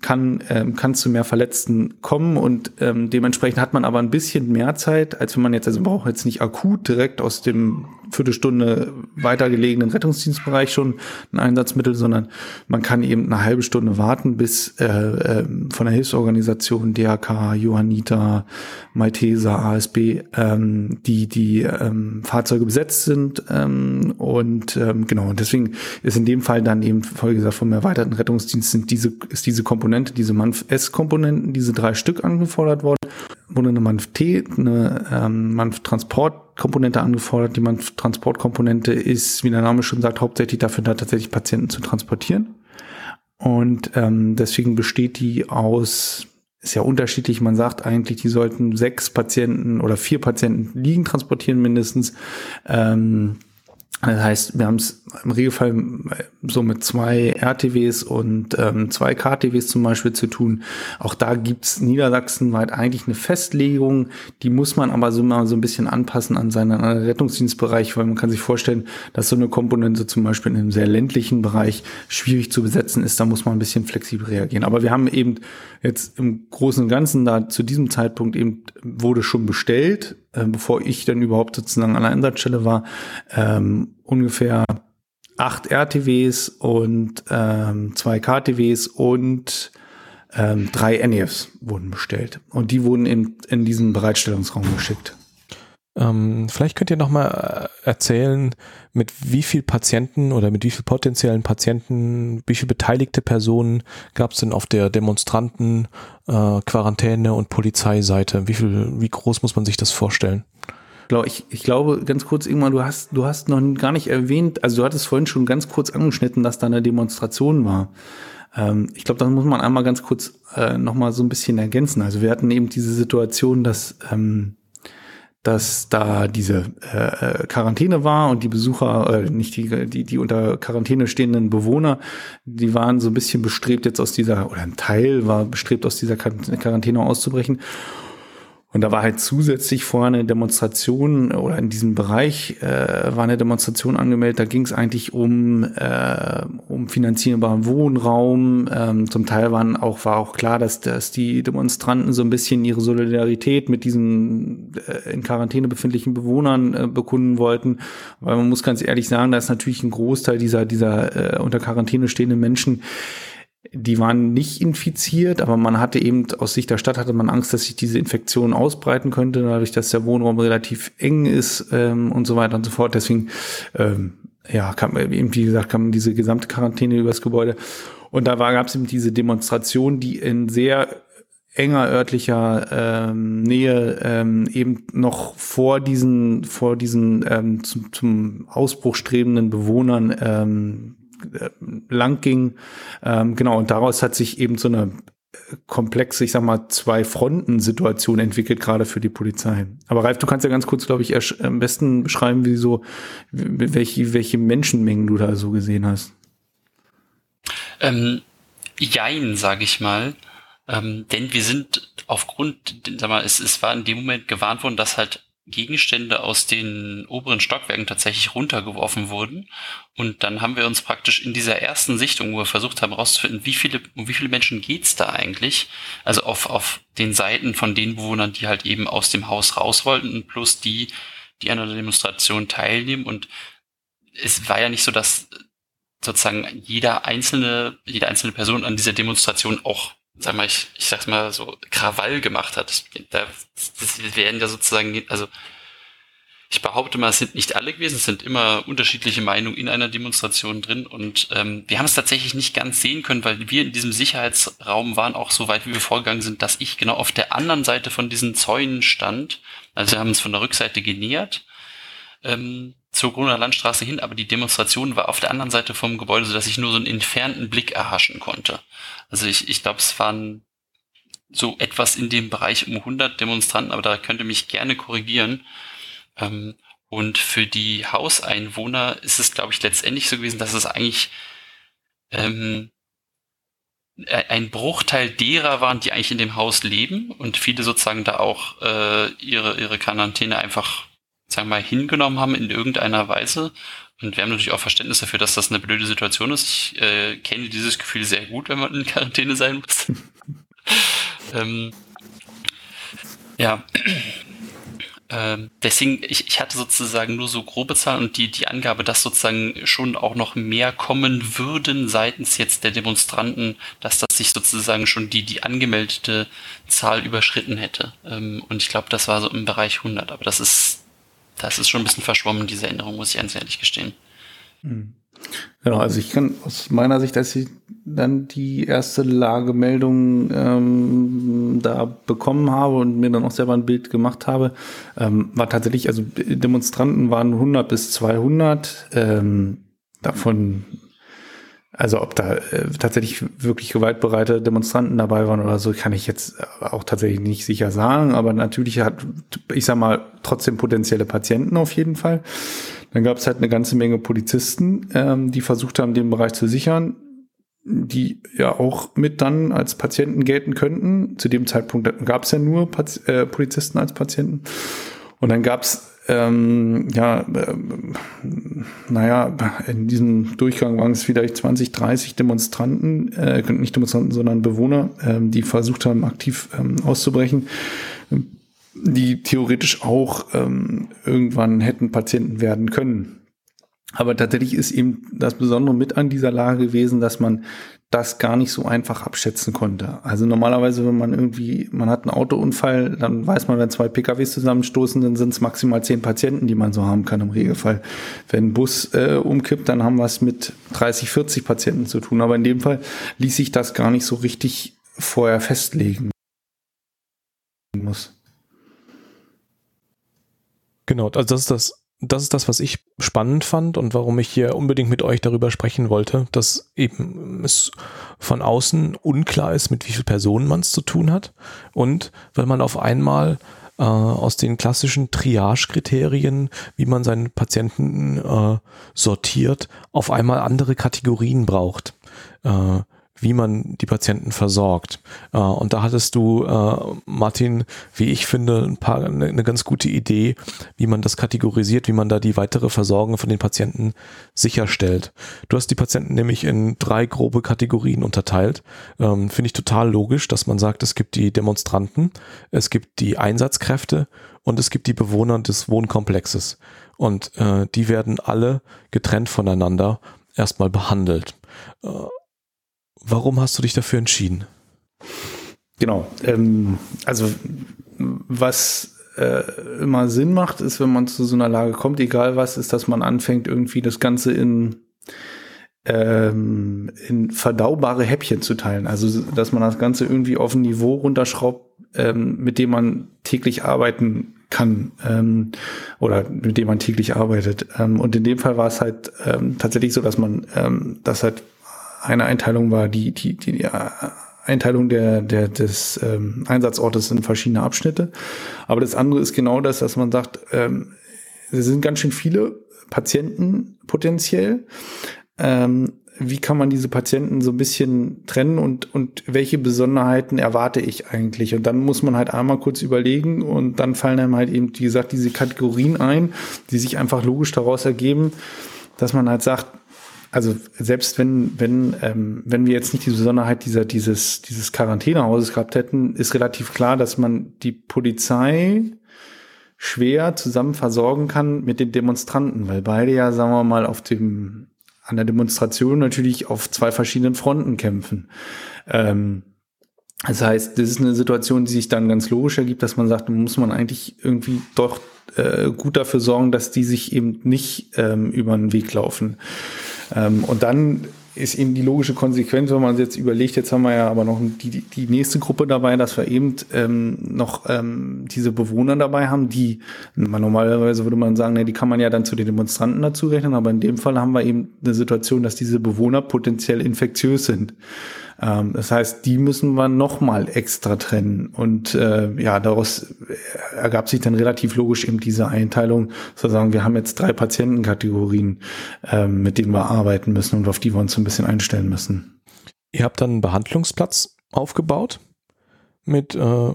kann ähm, kann zu mehr Verletzten kommen und ähm, dementsprechend hat man aber ein bisschen mehr Zeit, als wenn man jetzt also braucht jetzt nicht akut direkt aus dem Viertelstunde weiter gelegenen Rettungsdienstbereich schon ein Einsatzmittel, sondern man kann eben eine halbe Stunde warten, bis äh, äh, von der Hilfsorganisation DHK, Johanniter, Malteser, ASB ähm, die die ähm, Fahrzeuge besetzt sind ähm, und ähm, genau. Und deswegen ist in dem Fall dann eben wie gesagt vom erweiterten Rettungsdienst sind diese ist diese Komponente diese Manf S Komponenten diese drei Stück angefordert worden wurde eine Manf T eine ähm, Manf Transport Komponente angefordert. Die Transportkomponente ist, wie der Name schon sagt, hauptsächlich dafür da, tatsächlich Patienten zu transportieren. Und ähm, deswegen besteht die aus, ist ja unterschiedlich, man sagt eigentlich, die sollten sechs Patienten oder vier Patienten liegen transportieren mindestens. Ähm, das heißt, wir haben es im Regelfall äh, so mit zwei RTWs und ähm, zwei KTWs zum Beispiel zu tun. Auch da gibt's niedersachsenweit eigentlich eine Festlegung, die muss man aber so mal so ein bisschen anpassen an seinen Rettungsdienstbereich, weil man kann sich vorstellen, dass so eine Komponente zum Beispiel in einem sehr ländlichen Bereich schwierig zu besetzen ist. Da muss man ein bisschen flexibel reagieren. Aber wir haben eben jetzt im Großen und Ganzen da zu diesem Zeitpunkt eben wurde schon bestellt äh, bevor ich dann überhaupt sozusagen an der Einsatzstelle war, ähm, ungefähr acht RTWs und ähm, zwei KTWs und ähm, drei NEFs wurden bestellt. Und die wurden in, in diesen Bereitstellungsraum geschickt. Ähm, vielleicht könnt ihr noch mal äh, erzählen, mit wie viel Patienten oder mit wie viel potenziellen Patienten, wie viel beteiligte Personen gab es denn auf der Demonstranten, äh, Quarantäne und Polizeiseite? Wie viel, wie groß muss man sich das vorstellen? Ich, ich glaube, ganz kurz, irgendwann, du hast, du hast noch gar nicht erwähnt, also du hattest vorhin schon ganz kurz angeschnitten, dass da eine Demonstration war. Ähm, ich glaube, das muss man einmal ganz kurz äh, noch mal so ein bisschen ergänzen. Also wir hatten eben diese Situation, dass ähm, dass da diese äh, Quarantäne war und die Besucher, äh, nicht die, die, die unter Quarantäne stehenden Bewohner, die waren so ein bisschen bestrebt jetzt aus dieser, oder ein Teil war bestrebt aus dieser Quarantäne auszubrechen. Und da war halt zusätzlich vorher eine Demonstration oder in diesem Bereich äh, war eine Demonstration angemeldet. Da ging es eigentlich um, äh, um finanzierbaren Wohnraum. Ähm, zum Teil waren auch, war auch klar, dass, dass die Demonstranten so ein bisschen ihre Solidarität mit diesen äh, in Quarantäne befindlichen Bewohnern äh, bekunden wollten. Weil man muss ganz ehrlich sagen, da ist natürlich ein Großteil dieser, dieser äh, unter Quarantäne stehenden Menschen, die waren nicht infiziert, aber man hatte eben aus Sicht der Stadt hatte man Angst, dass sich diese Infektion ausbreiten könnte, dadurch, dass der Wohnraum relativ eng ist ähm, und so weiter und so fort. Deswegen, ähm, ja, kam eben, wie gesagt, kam diese gesamte Quarantäne übers Gebäude. Und da gab es eben diese Demonstration, die in sehr enger örtlicher ähm, Nähe ähm, eben noch vor diesen vor diesen ähm, zum, zum Ausbruch strebenden Bewohnern ähm, äh, lang ging. Ähm, genau, und daraus hat sich eben so eine komplexe, ich sag mal, zwei Fronten-Situation entwickelt, gerade für die Polizei. Aber Ralf, du kannst ja ganz kurz, glaube ich, am besten beschreiben, wie so, welche, welche Menschenmengen du da so gesehen hast. Ähm, jein, sage ich mal. Ähm, denn wir sind aufgrund, sag mal, es, es war in dem Moment gewarnt worden, dass halt Gegenstände aus den oberen Stockwerken tatsächlich runtergeworfen wurden. Und dann haben wir uns praktisch in dieser ersten Sichtung, wo wir versucht haben herauszufinden, wie viele, um wie viele Menschen geht's da eigentlich? Also auf, auf den Seiten von den Bewohnern, die halt eben aus dem Haus raus wollten und plus die, die an der Demonstration teilnehmen. Und es war ja nicht so, dass sozusagen jeder einzelne, jede einzelne Person an dieser Demonstration auch sag mal, ich, ich sag's mal so, Krawall gemacht hat. Da, werden ja sozusagen, also ich behaupte mal, es sind nicht alle gewesen, es sind immer unterschiedliche Meinungen in einer Demonstration drin und ähm, wir haben es tatsächlich nicht ganz sehen können, weil wir in diesem Sicherheitsraum waren auch so weit, wie wir vorgegangen sind, dass ich genau auf der anderen Seite von diesen Zäunen stand, Also wir haben uns von der Rückseite genähert ähm, zur Gruner Landstraße hin, aber die Demonstration war auf der anderen Seite vom Gebäude, sodass ich nur so einen entfernten Blick erhaschen konnte. Also ich, ich glaube, es waren so etwas in dem Bereich um 100 Demonstranten, aber da könnte mich gerne korrigieren. Ähm, und für die Hauseinwohner ist es, glaube ich, letztendlich so gewesen, dass es eigentlich ähm, ein Bruchteil derer waren, die eigentlich in dem Haus leben und viele sozusagen da auch äh, ihre, ihre Quarantäne einfach, sagen wir mal, hingenommen haben in irgendeiner Weise. Und wir haben natürlich auch Verständnis dafür, dass das eine blöde Situation ist. Ich äh, kenne dieses Gefühl sehr gut, wenn man in Quarantäne sein muss. [LAUGHS] ähm, ja, ähm, deswegen, ich, ich hatte sozusagen nur so grobe Zahlen und die, die Angabe, dass sozusagen schon auch noch mehr kommen würden seitens jetzt der Demonstranten, dass das sich sozusagen schon die, die angemeldete Zahl überschritten hätte. Ähm, und ich glaube, das war so im Bereich 100, aber das ist, das ist schon ein bisschen verschwommen, diese Änderung, muss ich ganz ehrlich gestehen. Genau, also ich kann aus meiner Sicht, als ich dann die erste Lagemeldung ähm, da bekommen habe und mir dann auch selber ein Bild gemacht habe, ähm, war tatsächlich, also Demonstranten waren 100 bis 200, ähm, davon, also ob da äh, tatsächlich wirklich gewaltbereite Demonstranten dabei waren oder so, kann ich jetzt auch tatsächlich nicht sicher sagen, aber natürlich hat, ich sag mal, trotzdem potenzielle Patienten auf jeden Fall. Dann gab es halt eine ganze Menge Polizisten, ähm, die versucht haben, den Bereich zu sichern, die ja auch mit dann als Patienten gelten könnten. Zu dem Zeitpunkt gab es ja nur Paz äh, Polizisten als Patienten. Und dann gab es ähm, ja, äh, naja, in diesem Durchgang waren es vielleicht 20, 30 Demonstranten, äh, nicht Demonstranten, sondern Bewohner, äh, die versucht haben, aktiv ähm, auszubrechen die theoretisch auch ähm, irgendwann hätten Patienten werden können. Aber tatsächlich ist eben das Besondere mit an dieser Lage gewesen, dass man das gar nicht so einfach abschätzen konnte. Also normalerweise, wenn man irgendwie, man hat einen Autounfall, dann weiß man, wenn zwei PKWs zusammenstoßen, dann sind es maximal zehn Patienten, die man so haben kann im Regelfall. Wenn ein Bus äh, umkippt, dann haben wir es mit 30, 40 Patienten zu tun. Aber in dem Fall ließ sich das gar nicht so richtig vorher festlegen muss. Genau, also das ist das, das ist das, was ich spannend fand und warum ich hier unbedingt mit euch darüber sprechen wollte, dass eben es von außen unklar ist, mit wie vielen Personen man es zu tun hat und weil man auf einmal äh, aus den klassischen Triage-Kriterien, wie man seinen Patienten äh, sortiert, auf einmal andere Kategorien braucht. Äh, wie man die Patienten versorgt. Äh, und da hattest du, äh, Martin, wie ich finde, ein paar, eine, eine ganz gute Idee, wie man das kategorisiert, wie man da die weitere Versorgung von den Patienten sicherstellt. Du hast die Patienten nämlich in drei grobe Kategorien unterteilt. Ähm, finde ich total logisch, dass man sagt, es gibt die Demonstranten, es gibt die Einsatzkräfte und es gibt die Bewohner des Wohnkomplexes. Und äh, die werden alle getrennt voneinander erstmal behandelt. Warum hast du dich dafür entschieden? Genau. Ähm, also was äh, immer Sinn macht, ist, wenn man zu so einer Lage kommt, egal was, ist, dass man anfängt, irgendwie das Ganze in, ähm, in verdaubare Häppchen zu teilen. Also dass man das Ganze irgendwie auf ein Niveau runterschraubt, ähm, mit dem man täglich arbeiten kann ähm, oder mit dem man täglich arbeitet. Ähm, und in dem Fall war es halt ähm, tatsächlich so, dass man ähm, das halt eine Einteilung war die, die, die, die Einteilung der, der, des ähm, Einsatzortes in verschiedene Abschnitte. Aber das andere ist genau das, dass man sagt, ähm, es sind ganz schön viele Patienten potenziell. Ähm, wie kann man diese Patienten so ein bisschen trennen und, und welche Besonderheiten erwarte ich eigentlich? Und dann muss man halt einmal kurz überlegen und dann fallen einem halt eben, wie gesagt, diese Kategorien ein, die sich einfach logisch daraus ergeben, dass man halt sagt, also selbst wenn, wenn, ähm, wenn wir jetzt nicht die Besonderheit dieser, dieses, dieses Quarantänehauses gehabt hätten, ist relativ klar, dass man die Polizei schwer zusammen versorgen kann mit den Demonstranten, weil beide ja, sagen wir mal, auf dem, an der Demonstration natürlich auf zwei verschiedenen Fronten kämpfen. Ähm, das heißt, das ist eine Situation, die sich dann ganz logisch ergibt, dass man sagt, muss man eigentlich irgendwie doch äh, gut dafür sorgen, dass die sich eben nicht ähm, über den Weg laufen. Ähm, und dann ist eben die logische Konsequenz, wenn man jetzt überlegt, jetzt haben wir ja aber noch die, die nächste Gruppe dabei, dass wir eben ähm, noch ähm, diese Bewohner dabei haben, die normalerweise würde man sagen, ne, die kann man ja dann zu den Demonstranten dazu rechnen, aber in dem Fall haben wir eben eine Situation, dass diese Bewohner potenziell infektiös sind. Ähm, das heißt, die müssen wir nochmal extra trennen. Und äh, ja, daraus ergab sich dann relativ logisch eben diese Einteilung, zu sagen, wir haben jetzt drei Patientenkategorien, ähm, mit denen wir arbeiten müssen und auf die wir uns so ein bisschen einstellen müssen. Ihr habt dann einen Behandlungsplatz aufgebaut mit äh,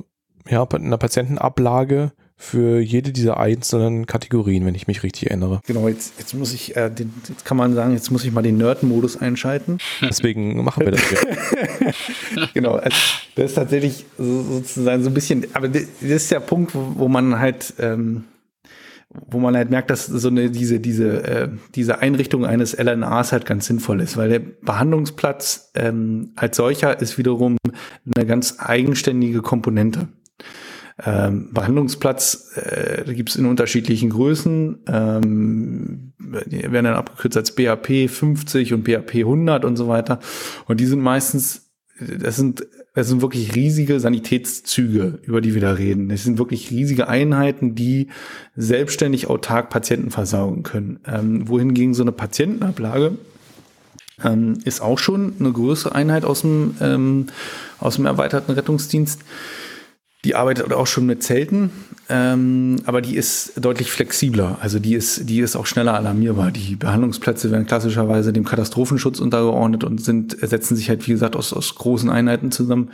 ja, einer Patientenablage für jede dieser einzelnen Kategorien, wenn ich mich richtig erinnere. Genau, jetzt, jetzt muss ich, äh, den, jetzt kann man sagen, jetzt muss ich mal den Nerd-Modus einschalten. [LAUGHS] Deswegen machen wir das hier. [LAUGHS] genau, also das ist tatsächlich so, sozusagen so ein bisschen, aber das ist der Punkt, wo, wo man halt, ähm, wo man halt merkt, dass so eine diese diese äh, diese Einrichtung eines LNAs halt ganz sinnvoll ist, weil der Behandlungsplatz ähm, als solcher ist wiederum eine ganz eigenständige Komponente. Ähm, Behandlungsplatz äh, gibt es in unterschiedlichen Größen. Ähm, die werden dann abgekürzt als BAP 50 und BAP 100 und so weiter. Und die sind meistens, das sind, das sind wirklich riesige Sanitätszüge, über die wir da reden. Das sind wirklich riesige Einheiten, die selbstständig autark Patienten versorgen können. Ähm, wohingegen so eine Patientenablage ähm, ist auch schon eine größere Einheit aus dem, ähm, aus dem erweiterten Rettungsdienst die arbeitet auch schon mit Zelten, ähm, aber die ist deutlich flexibler. Also die ist, die ist auch schneller alarmierbar. Die Behandlungsplätze werden klassischerweise dem Katastrophenschutz untergeordnet und sind, setzen sich halt, wie gesagt, aus, aus großen Einheiten zusammen.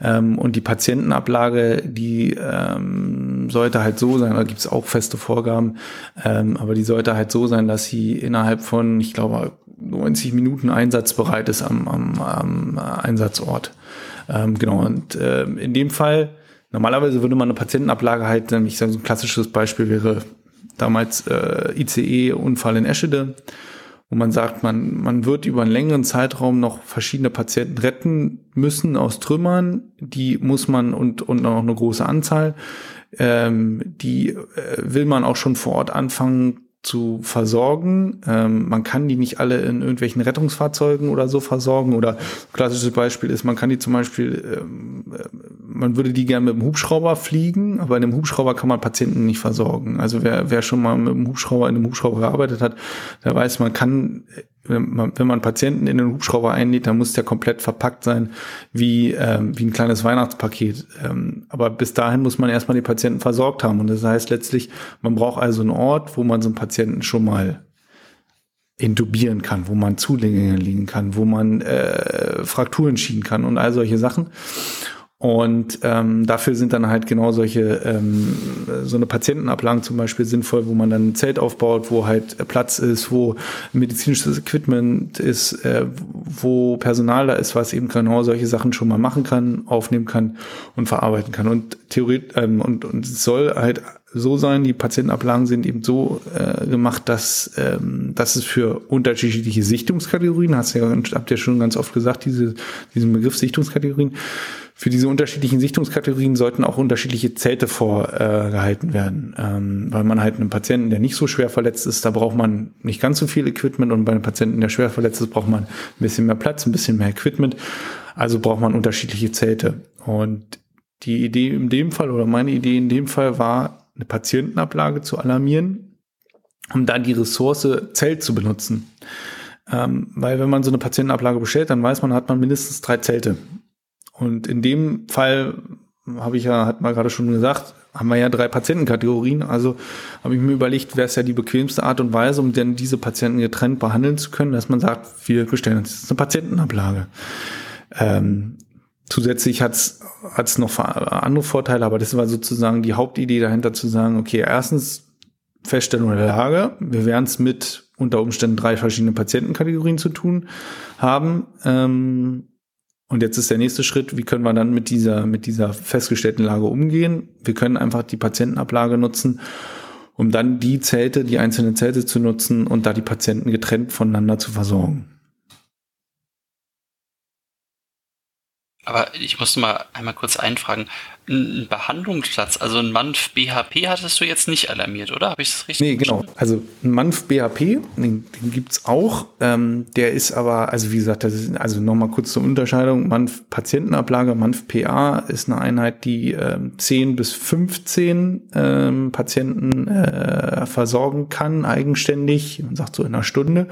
Ähm, und die Patientenablage, die ähm, sollte halt so sein, da gibt es auch feste Vorgaben, ähm, aber die sollte halt so sein, dass sie innerhalb von, ich glaube, 90 Minuten einsatzbereit ist am, am, am Einsatzort. Ähm, genau, und äh, in dem Fall Normalerweise würde man eine Patientenablage halt, ich sage so ein klassisches Beispiel wäre damals äh, ICE-Unfall in Eschede, wo man sagt, man, man wird über einen längeren Zeitraum noch verschiedene Patienten retten müssen aus Trümmern. Die muss man und, und noch eine große Anzahl. Ähm, die äh, will man auch schon vor Ort anfangen zu versorgen. Ähm, man kann die nicht alle in irgendwelchen Rettungsfahrzeugen oder so versorgen. Oder klassisches Beispiel ist, man kann die zum Beispiel, ähm, äh, man würde die gerne mit dem Hubschrauber fliegen, aber in einem Hubschrauber kann man Patienten nicht versorgen. Also wer, wer schon mal mit dem Hubschrauber in einem Hubschrauber gearbeitet hat, der weiß, man kann wenn man, wenn man Patienten in den Hubschrauber einlädt, dann muss der komplett verpackt sein, wie, ähm, wie ein kleines Weihnachtspaket. Ähm, aber bis dahin muss man erstmal die Patienten versorgt haben. Und das heißt letztlich, man braucht also einen Ort, wo man so einen Patienten schon mal intubieren kann, wo man Zulänge liegen kann, wo man äh, Frakturen schieben kann und all solche Sachen. Und ähm, dafür sind dann halt genau solche, ähm, so eine Patientenablagen zum Beispiel sinnvoll, wo man dann ein Zelt aufbaut, wo halt Platz ist, wo medizinisches Equipment ist, äh, wo Personal da ist, was eben genau solche Sachen schon mal machen kann, aufnehmen kann und verarbeiten kann. Und theoretisch, ähm, und, und soll halt so sein, die Patientenablagen sind eben so äh, gemacht, dass, ähm, dass es für unterschiedliche Sichtungskategorien, hast ja, habt ihr schon ganz oft gesagt, diese, diesen Begriff Sichtungskategorien, für diese unterschiedlichen Sichtungskategorien sollten auch unterschiedliche Zelte vorgehalten äh, werden, ähm, weil man halt einen Patienten, der nicht so schwer verletzt ist, da braucht man nicht ganz so viel Equipment und bei einem Patienten, der schwer verletzt ist, braucht man ein bisschen mehr Platz, ein bisschen mehr Equipment. Also braucht man unterschiedliche Zelte. Und die Idee in dem Fall oder meine Idee in dem Fall war, eine Patientenablage zu alarmieren, um dann die Ressource Zelt zu benutzen. Ähm, weil wenn man so eine Patientenablage bestellt, dann weiß man, hat man mindestens drei Zelte. Und in dem Fall habe ich ja, hat man gerade schon gesagt, haben wir ja drei Patientenkategorien. Also habe ich mir überlegt, wäre es ja die bequemste Art und Weise, um denn diese Patienten getrennt behandeln zu können, dass man sagt, wir bestellen uns eine Patientenablage. Ähm, zusätzlich hat es noch andere Vorteile, aber das war sozusagen die Hauptidee dahinter zu sagen, okay, erstens Feststellung der Lage, wir werden es mit unter Umständen drei verschiedene Patientenkategorien zu tun haben. Ähm, und jetzt ist der nächste Schritt, wie können wir dann mit dieser, mit dieser festgestellten Lage umgehen? Wir können einfach die Patientenablage nutzen, um dann die Zelte, die einzelnen Zelte zu nutzen und da die Patienten getrennt voneinander zu versorgen. Aber ich musste mal einmal kurz einfragen. Ein Behandlungsplatz, also ein MANF BHP hattest du jetzt nicht alarmiert, oder? Habe ich das richtig Nee, genau. Also ein MANF BHP, den, den gibt's auch. Ähm, der ist aber, also wie gesagt, das ist, also nochmal kurz zur Unterscheidung. MANF Patientenablage, MANF PA ist eine Einheit, die ähm, 10 bis 15 ähm, Patienten äh, versorgen kann, eigenständig. Man sagt so in einer Stunde.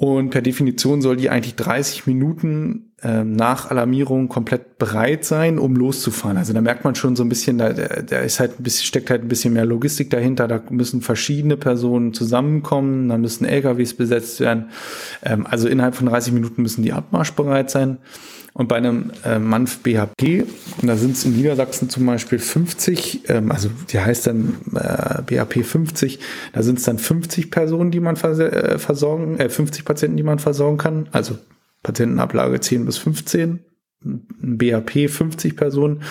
Und per Definition soll die eigentlich 30 Minuten äh, nach Alarmierung komplett bereit sein, um loszufahren. Also da merkt man schon so ein bisschen, da, da ist halt ein bisschen, steckt halt ein bisschen mehr Logistik dahinter. Da müssen verschiedene Personen zusammenkommen, da müssen LKWs besetzt werden. Ähm, also innerhalb von 30 Minuten müssen die abmarschbereit sein. Und bei einem äh, MANF BHP, da sind es in Niedersachsen zum Beispiel 50, ähm, also die heißt dann äh, BHP 50, da sind es dann 50 Personen, die man vers äh, versorgen, äh, 50 Patienten, die man versorgen kann, also Patientenablage 10 bis 15, ein BHP 50 Personen.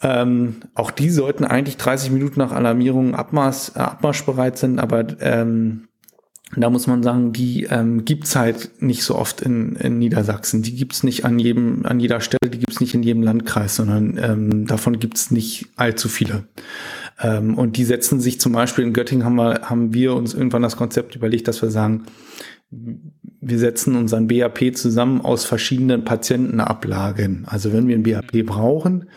Ähm, auch die sollten eigentlich 30 Minuten nach Alarmierung Abmarsch, äh, abmarschbereit sind, aber ähm, da muss man sagen, die ähm, gibt's halt nicht so oft in, in Niedersachsen. Die gibt's nicht an jedem, an jeder Stelle, die gibt's nicht in jedem Landkreis, sondern ähm, davon gibt's nicht allzu viele. Ähm, und die setzen sich zum Beispiel in Göttingen haben wir, haben wir uns irgendwann das Konzept überlegt, dass wir sagen, wir setzen unseren BAP zusammen aus verschiedenen Patientenablagen. Also wenn wir ein BAP brauchen,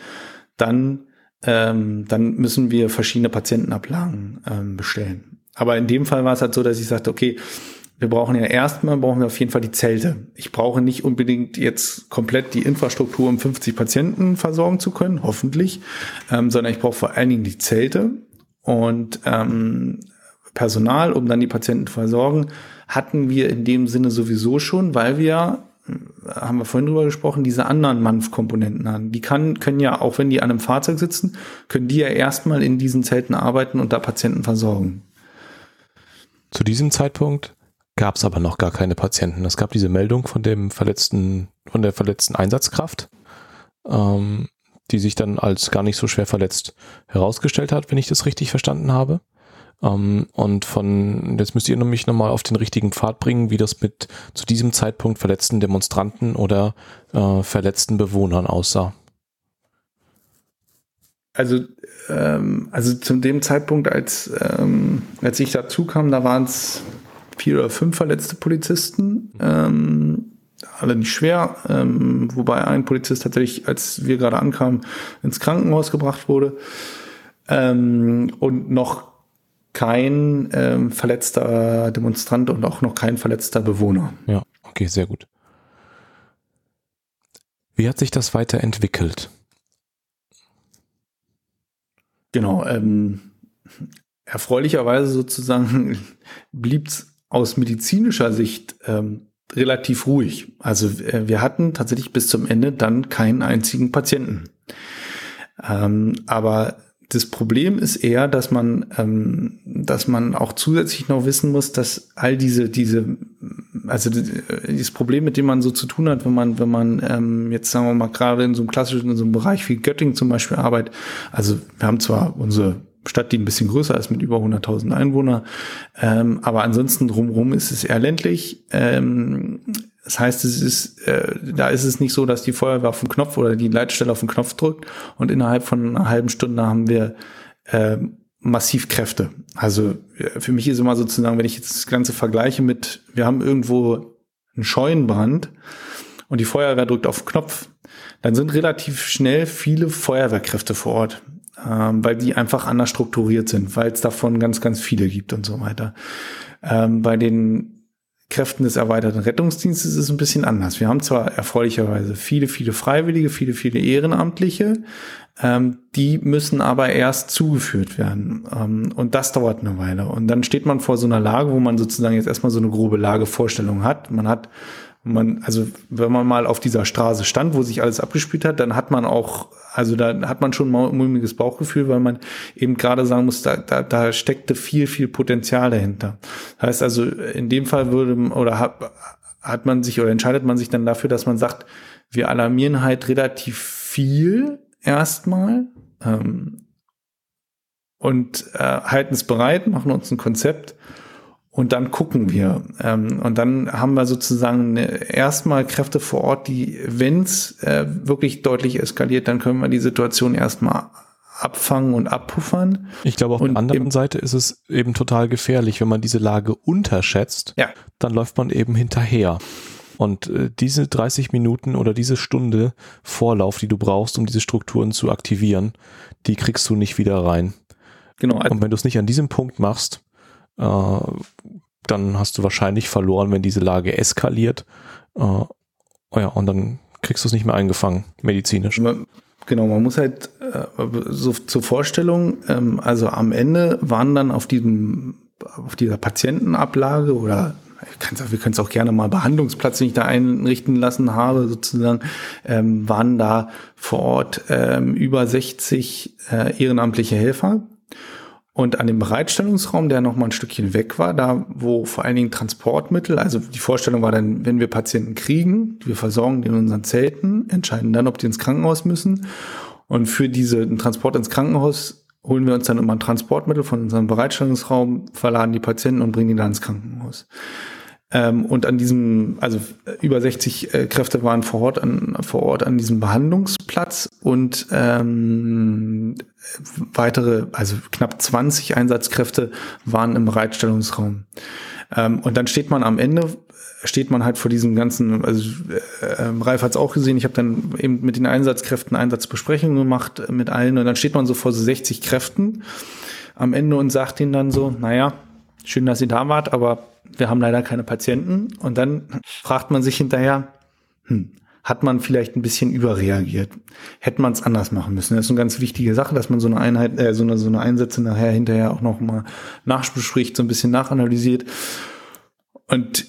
dann, ähm, dann müssen wir verschiedene Patientenablagen ähm, bestellen. Aber in dem Fall war es halt so, dass ich sagte, okay, wir brauchen ja erstmal, brauchen wir auf jeden Fall die Zelte. Ich brauche nicht unbedingt jetzt komplett die Infrastruktur, um 50 Patienten versorgen zu können, hoffentlich, ähm, sondern ich brauche vor allen Dingen die Zelte und ähm, Personal, um dann die Patienten zu versorgen, hatten wir in dem Sinne sowieso schon, weil wir haben wir vorhin drüber gesprochen, diese anderen MANF-Komponenten haben. Die kann, können ja, auch wenn die an einem Fahrzeug sitzen, können die ja erstmal in diesen Zelten arbeiten und da Patienten versorgen. Zu diesem Zeitpunkt gab es aber noch gar keine Patienten. Es gab diese Meldung von dem verletzten, von der verletzten Einsatzkraft, ähm, die sich dann als gar nicht so schwer verletzt herausgestellt hat, wenn ich das richtig verstanden habe. Ähm, und von, jetzt müsst ihr mich nochmal auf den richtigen Pfad bringen, wie das mit zu diesem Zeitpunkt verletzten Demonstranten oder äh, verletzten Bewohnern aussah. Also ähm, also zu dem Zeitpunkt, als, ähm, als ich dazu kam, da waren es vier oder fünf verletzte Polizisten. Ähm, alle nicht schwer, ähm, wobei ein Polizist tatsächlich, als wir gerade ankamen, ins Krankenhaus gebracht wurde. Ähm, und noch kein ähm, verletzter Demonstrant und auch noch kein verletzter Bewohner. Ja, okay, sehr gut. Wie hat sich das weiterentwickelt? Genau, ähm, erfreulicherweise sozusagen [LAUGHS] blieb es aus medizinischer Sicht ähm, relativ ruhig. Also äh, wir hatten tatsächlich bis zum Ende dann keinen einzigen Patienten. Ähm, aber das Problem ist eher, dass man, ähm, dass man auch zusätzlich noch wissen muss, dass all diese, diese, also dieses Problem, mit dem man so zu tun hat, wenn man, wenn man ähm, jetzt sagen wir mal gerade in so einem klassischen, in so einem Bereich wie Göttingen zum Beispiel arbeitet, also wir haben zwar unsere Stadt, die ein bisschen größer ist mit über 100.000 Einwohnern. Ähm, aber ansonsten drumherum ist es eher ländlich. Ähm, das heißt, es ist, äh, da ist es nicht so, dass die Feuerwehr auf den Knopf oder die Leitstelle auf den Knopf drückt und innerhalb von einer halben Stunde haben wir äh, massiv Kräfte. Also für mich ist immer sozusagen, wenn ich jetzt das Ganze vergleiche mit, wir haben irgendwo einen Scheunenbrand und die Feuerwehr drückt auf den Knopf, dann sind relativ schnell viele Feuerwehrkräfte vor Ort, ähm, weil die einfach anders strukturiert sind, weil es davon ganz, ganz viele gibt und so weiter. Ähm, bei den Kräften des erweiterten Rettungsdienstes ist es ein bisschen anders. Wir haben zwar erfreulicherweise viele, viele Freiwillige, viele, viele Ehrenamtliche, ähm, die müssen aber erst zugeführt werden. Ähm, und das dauert eine Weile. Und dann steht man vor so einer Lage, wo man sozusagen jetzt erstmal so eine grobe Lagevorstellung hat. Man hat man, also wenn man mal auf dieser Straße stand, wo sich alles abgespielt hat, dann hat man auch, also da hat man schon ein mulmiges Bauchgefühl, weil man eben gerade sagen muss, da, da, da steckte viel, viel Potenzial dahinter. Das heißt also, in dem Fall würde oder hat, hat man sich oder entscheidet man sich dann dafür, dass man sagt, wir alarmieren halt relativ viel erstmal ähm, und äh, halten es bereit, machen uns ein Konzept und dann gucken wir. Ähm, und dann haben wir sozusagen erstmal Kräfte vor Ort, die, wenn es äh, wirklich deutlich eskaliert, dann können wir die Situation erstmal abfangen und abpuffern. Ich glaube, auf und der anderen Seite ist es eben total gefährlich, wenn man diese Lage unterschätzt, ja. dann läuft man eben hinterher. Und äh, diese 30 Minuten oder diese Stunde Vorlauf, die du brauchst, um diese Strukturen zu aktivieren, die kriegst du nicht wieder rein. Genau. Und wenn du es nicht an diesem Punkt machst, äh, dann hast du wahrscheinlich verloren, wenn diese Lage eskaliert. Äh, oh ja, und dann kriegst du es nicht mehr eingefangen, medizinisch. Genau, man muss halt äh, so zur Vorstellung, ähm, also am Ende waren dann auf diesem, auf dieser Patientenablage oder wir können es auch gerne mal Behandlungsplatz, den ich da einrichten lassen habe, sozusagen, ähm, waren da vor Ort ähm, über 60 äh, ehrenamtliche Helfer. Und an dem Bereitstellungsraum, der noch mal ein Stückchen weg war, da wo vor allen Dingen Transportmittel, also die Vorstellung war dann, wenn wir Patienten kriegen, wir versorgen die in unseren Zelten, entscheiden dann, ob die ins Krankenhaus müssen. Und für diesen Transport ins Krankenhaus holen wir uns dann immer ein Transportmittel von unserem Bereitstellungsraum, verladen die Patienten und bringen die dann ins Krankenhaus. Ähm, und an diesem, also über 60 äh, Kräfte waren vor Ort an, vor Ort an diesem Behandlungsplatz und ähm, weitere, also knapp 20 Einsatzkräfte waren im Bereitstellungsraum. Ähm, und dann steht man am Ende, steht man halt vor diesem ganzen, also äh, Ralf hat es auch gesehen, ich habe dann eben mit den Einsatzkräften Einsatzbesprechungen gemacht mit allen und dann steht man so vor so 60 Kräften am Ende und sagt ihnen dann so, naja, schön, dass ihr da wart, aber wir haben leider keine Patienten. Und dann fragt man sich hinterher, hm, hat man vielleicht ein bisschen überreagiert? Hätte man es anders machen müssen? Das ist eine ganz wichtige Sache, dass man so eine Einheit, äh, so eine, so eine Einsätze nachher hinterher auch noch mal nachbespricht, so ein bisschen nachanalysiert. Und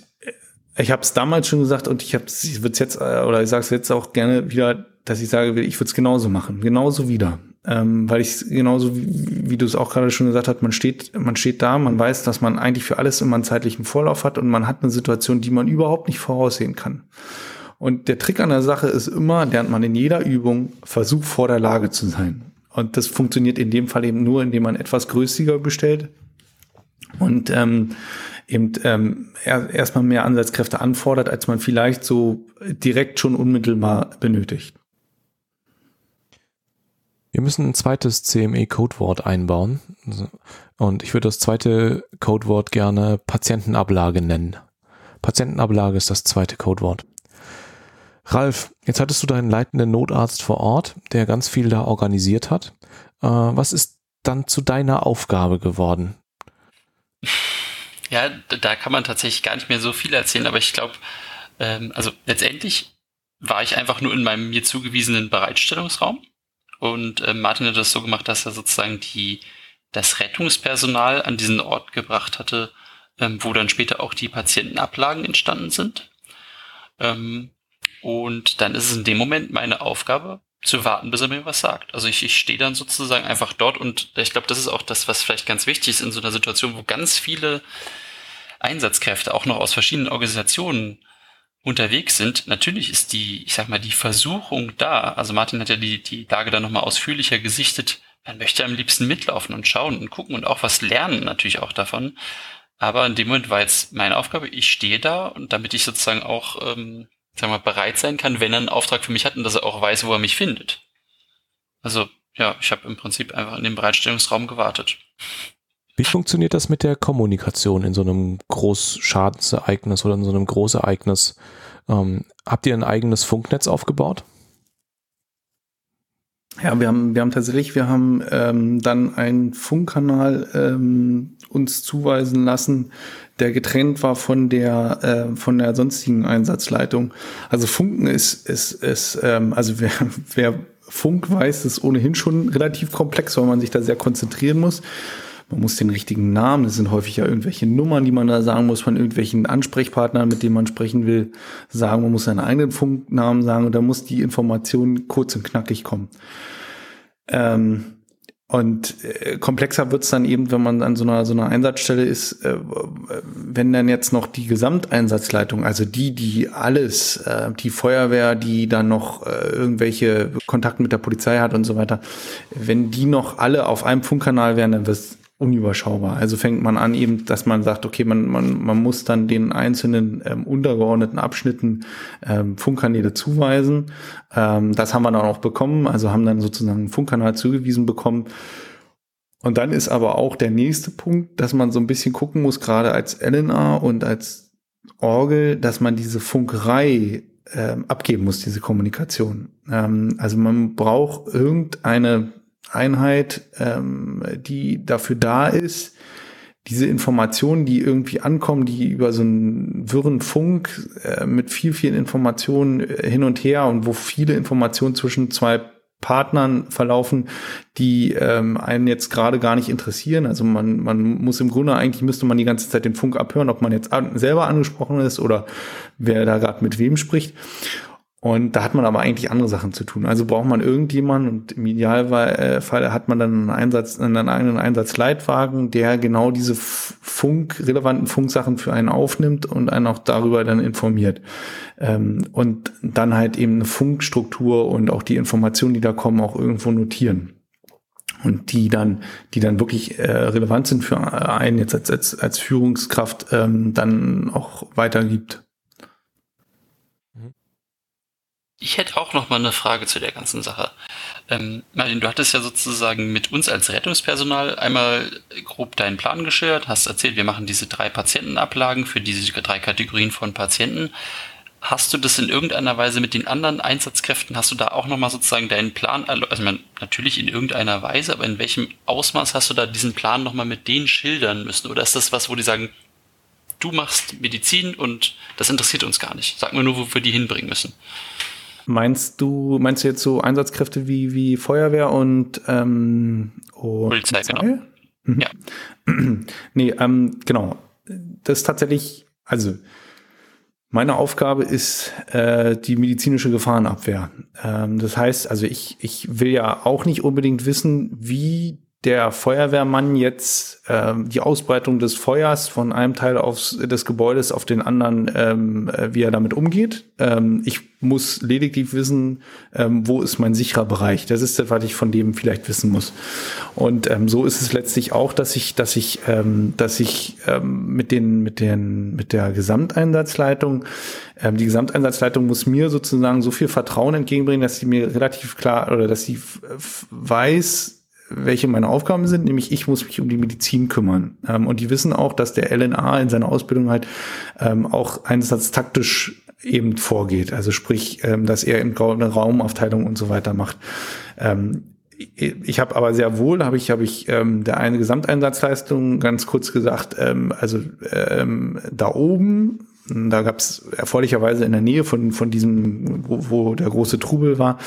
ich habe es damals schon gesagt und ich habe es jetzt äh, oder ich sage es jetzt auch gerne wieder, dass ich sage, ich würde es genauso machen, genauso wieder ähm, weil ich genauso wie, wie du es auch gerade schon gesagt hast, man steht, man steht da, man weiß, dass man eigentlich für alles immer einen zeitlichen Vorlauf hat und man hat eine Situation, die man überhaupt nicht voraussehen kann. Und der Trick an der Sache ist immer, lernt man in jeder Übung, Versuch vor der Lage zu sein. Und das funktioniert in dem Fall eben nur, indem man etwas größiger bestellt und ähm, eben ähm, erstmal mehr Ansatzkräfte anfordert, als man vielleicht so direkt schon unmittelbar benötigt. Wir müssen ein zweites CME-Codewort einbauen. Und ich würde das zweite Codewort gerne Patientenablage nennen. Patientenablage ist das zweite Codewort. Ralf, jetzt hattest du deinen leitenden Notarzt vor Ort, der ganz viel da organisiert hat. Äh, was ist dann zu deiner Aufgabe geworden? Ja, da kann man tatsächlich gar nicht mehr so viel erzählen, aber ich glaube, ähm, also letztendlich war ich einfach nur in meinem mir zugewiesenen Bereitstellungsraum und äh, Martin hat das so gemacht, dass er sozusagen die, das Rettungspersonal an diesen Ort gebracht hatte, ähm, wo dann später auch die Patientenablagen entstanden sind. Ähm, und dann ist es in dem Moment meine Aufgabe, zu warten, bis er mir was sagt. Also ich, ich stehe dann sozusagen einfach dort und ich glaube, das ist auch das, was vielleicht ganz wichtig ist in so einer Situation, wo ganz viele Einsatzkräfte auch noch aus verschiedenen Organisationen unterwegs sind, natürlich ist die, ich sag mal, die Versuchung da. Also Martin hat ja die, die Lage da nochmal ausführlicher gesichtet. Man möchte am liebsten mitlaufen und schauen und gucken und auch was lernen natürlich auch davon. Aber in dem Moment war jetzt meine Aufgabe, ich stehe da und damit ich sozusagen auch, ähm, sagen wir mal, bereit sein kann, wenn er einen Auftrag für mich hat und dass er auch weiß, wo er mich findet. Also ja, ich habe im Prinzip einfach in dem Bereitstellungsraum gewartet. Wie funktioniert das mit der Kommunikation in so einem Großschadensereignis oder in so einem Großereignis? Ähm, habt ihr ein eigenes Funknetz aufgebaut? Ja, wir haben, wir haben tatsächlich, wir haben ähm, dann einen Funkkanal ähm, uns zuweisen lassen, der getrennt war von der äh, von der sonstigen Einsatzleitung. Also Funken ist ist ist ähm, also wer wer Funk weiß, ist ohnehin schon relativ komplex, weil man sich da sehr konzentrieren muss. Man muss den richtigen Namen, das sind häufig ja irgendwelche Nummern, die man da sagen muss von irgendwelchen Ansprechpartnern, mit denen man sprechen will, sagen. Man muss seinen eigenen Funknamen sagen und da muss die Information kurz und knackig kommen. Ähm, und äh, komplexer wird's dann eben, wenn man an so einer, so einer Einsatzstelle ist, äh, wenn dann jetzt noch die Gesamteinsatzleitung, also die, die alles, äh, die Feuerwehr, die dann noch äh, irgendwelche Kontakte mit der Polizei hat und so weiter, wenn die noch alle auf einem Funkkanal wären, dann wird's unüberschaubar. Also fängt man an eben, dass man sagt, okay, man, man, man muss dann den einzelnen ähm, untergeordneten Abschnitten ähm, Funkkanäle zuweisen. Ähm, das haben wir dann auch bekommen, also haben dann sozusagen einen Funkkanal zugewiesen bekommen. Und dann ist aber auch der nächste Punkt, dass man so ein bisschen gucken muss, gerade als LNA und als Orgel, dass man diese Funkerei ähm, abgeben muss, diese Kommunikation. Ähm, also man braucht irgendeine Einheit, ähm, die dafür da ist, diese Informationen, die irgendwie ankommen, die über so einen wirren Funk äh, mit viel, vielen Informationen äh, hin und her und wo viele Informationen zwischen zwei Partnern verlaufen, die ähm, einen jetzt gerade gar nicht interessieren. Also man, man muss im Grunde eigentlich müsste man die ganze Zeit den Funk abhören, ob man jetzt an, selber angesprochen ist oder wer da gerade mit wem spricht. Und da hat man aber eigentlich andere Sachen zu tun. Also braucht man irgendjemanden und im Idealfall hat man dann einen Einsatz, einen eigenen Einsatzleitwagen, der genau diese Funk, relevanten Funksachen für einen aufnimmt und einen auch darüber dann informiert. Ähm, und dann halt eben eine Funkstruktur und auch die Informationen, die da kommen, auch irgendwo notieren und die dann, die dann wirklich äh, relevant sind für einen jetzt als, als, als Führungskraft ähm, dann auch weitergibt. Ich hätte auch noch mal eine Frage zu der ganzen Sache. Ähm, Martin, du hattest ja sozusagen mit uns als Rettungspersonal einmal grob deinen Plan geschildert, hast erzählt, wir machen diese drei Patientenablagen für diese drei Kategorien von Patienten. Hast du das in irgendeiner Weise mit den anderen Einsatzkräften, hast du da auch nochmal sozusagen deinen Plan, also natürlich in irgendeiner Weise, aber in welchem Ausmaß hast du da diesen Plan nochmal mit denen schildern müssen? Oder ist das was, wo die sagen, du machst Medizin und das interessiert uns gar nicht. Sag mir nur, wo wir die hinbringen müssen. Meinst du, meinst du jetzt so Einsatzkräfte wie, wie Feuerwehr und, ähm, und Polizei, Polizei? genau. Mhm. Ja. [CLEARS THROAT] nee, ähm, genau. Das ist tatsächlich, also meine Aufgabe ist äh, die medizinische Gefahrenabwehr. Ähm, das heißt, also ich, ich will ja auch nicht unbedingt wissen, wie der Feuerwehrmann jetzt ähm, die Ausbreitung des Feuers von einem Teil aufs, des Gebäudes auf den anderen, ähm, äh, wie er damit umgeht. Ähm, ich muss lediglich wissen, ähm, wo ist mein sicherer Bereich. Das ist das, was ich von dem vielleicht wissen muss. Und ähm, so ist es letztlich auch, dass ich, dass ich, ähm, dass ich ähm, mit den, mit den, mit der Gesamteinsatzleitung ähm, die Gesamteinsatzleitung muss mir sozusagen so viel Vertrauen entgegenbringen, dass sie mir relativ klar oder dass sie weiß, welche meine Aufgaben sind, nämlich ich muss mich um die Medizin kümmern. Ähm, und die wissen auch, dass der LNA in seiner Ausbildung halt ähm, auch einsatztaktisch eben vorgeht. Also sprich, ähm, dass er im Raumaufteilung und so weiter macht. Ähm, ich habe aber sehr wohl, habe ich, habe ich ähm, der eine Gesamteinsatzleistung ganz kurz gesagt, ähm, also ähm, da oben da gab es erfreulicherweise in der Nähe von, von diesem, wo, wo der große Trubel war,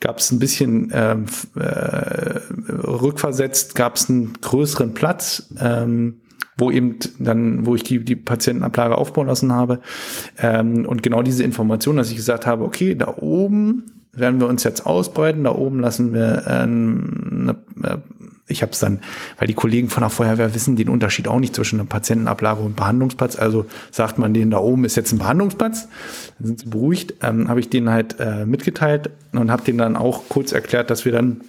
gab es ein bisschen ähm, äh, rückversetzt, gab es einen größeren Platz, ähm, wo eben dann, wo ich die, die Patientenablage aufbauen lassen habe. Ähm, und genau diese Information, dass ich gesagt habe, okay, da oben werden wir uns jetzt ausbreiten, da oben lassen wir äh, eine, äh, ich habe es dann, weil die Kollegen von der Feuerwehr wissen den Unterschied auch nicht zwischen einer Patientenablage und Behandlungsplatz. Also sagt man denen, da oben ist jetzt ein Behandlungsplatz, dann sind sie beruhigt. Ähm, habe ich denen halt äh, mitgeteilt und habe denen dann auch kurz erklärt, dass wir dann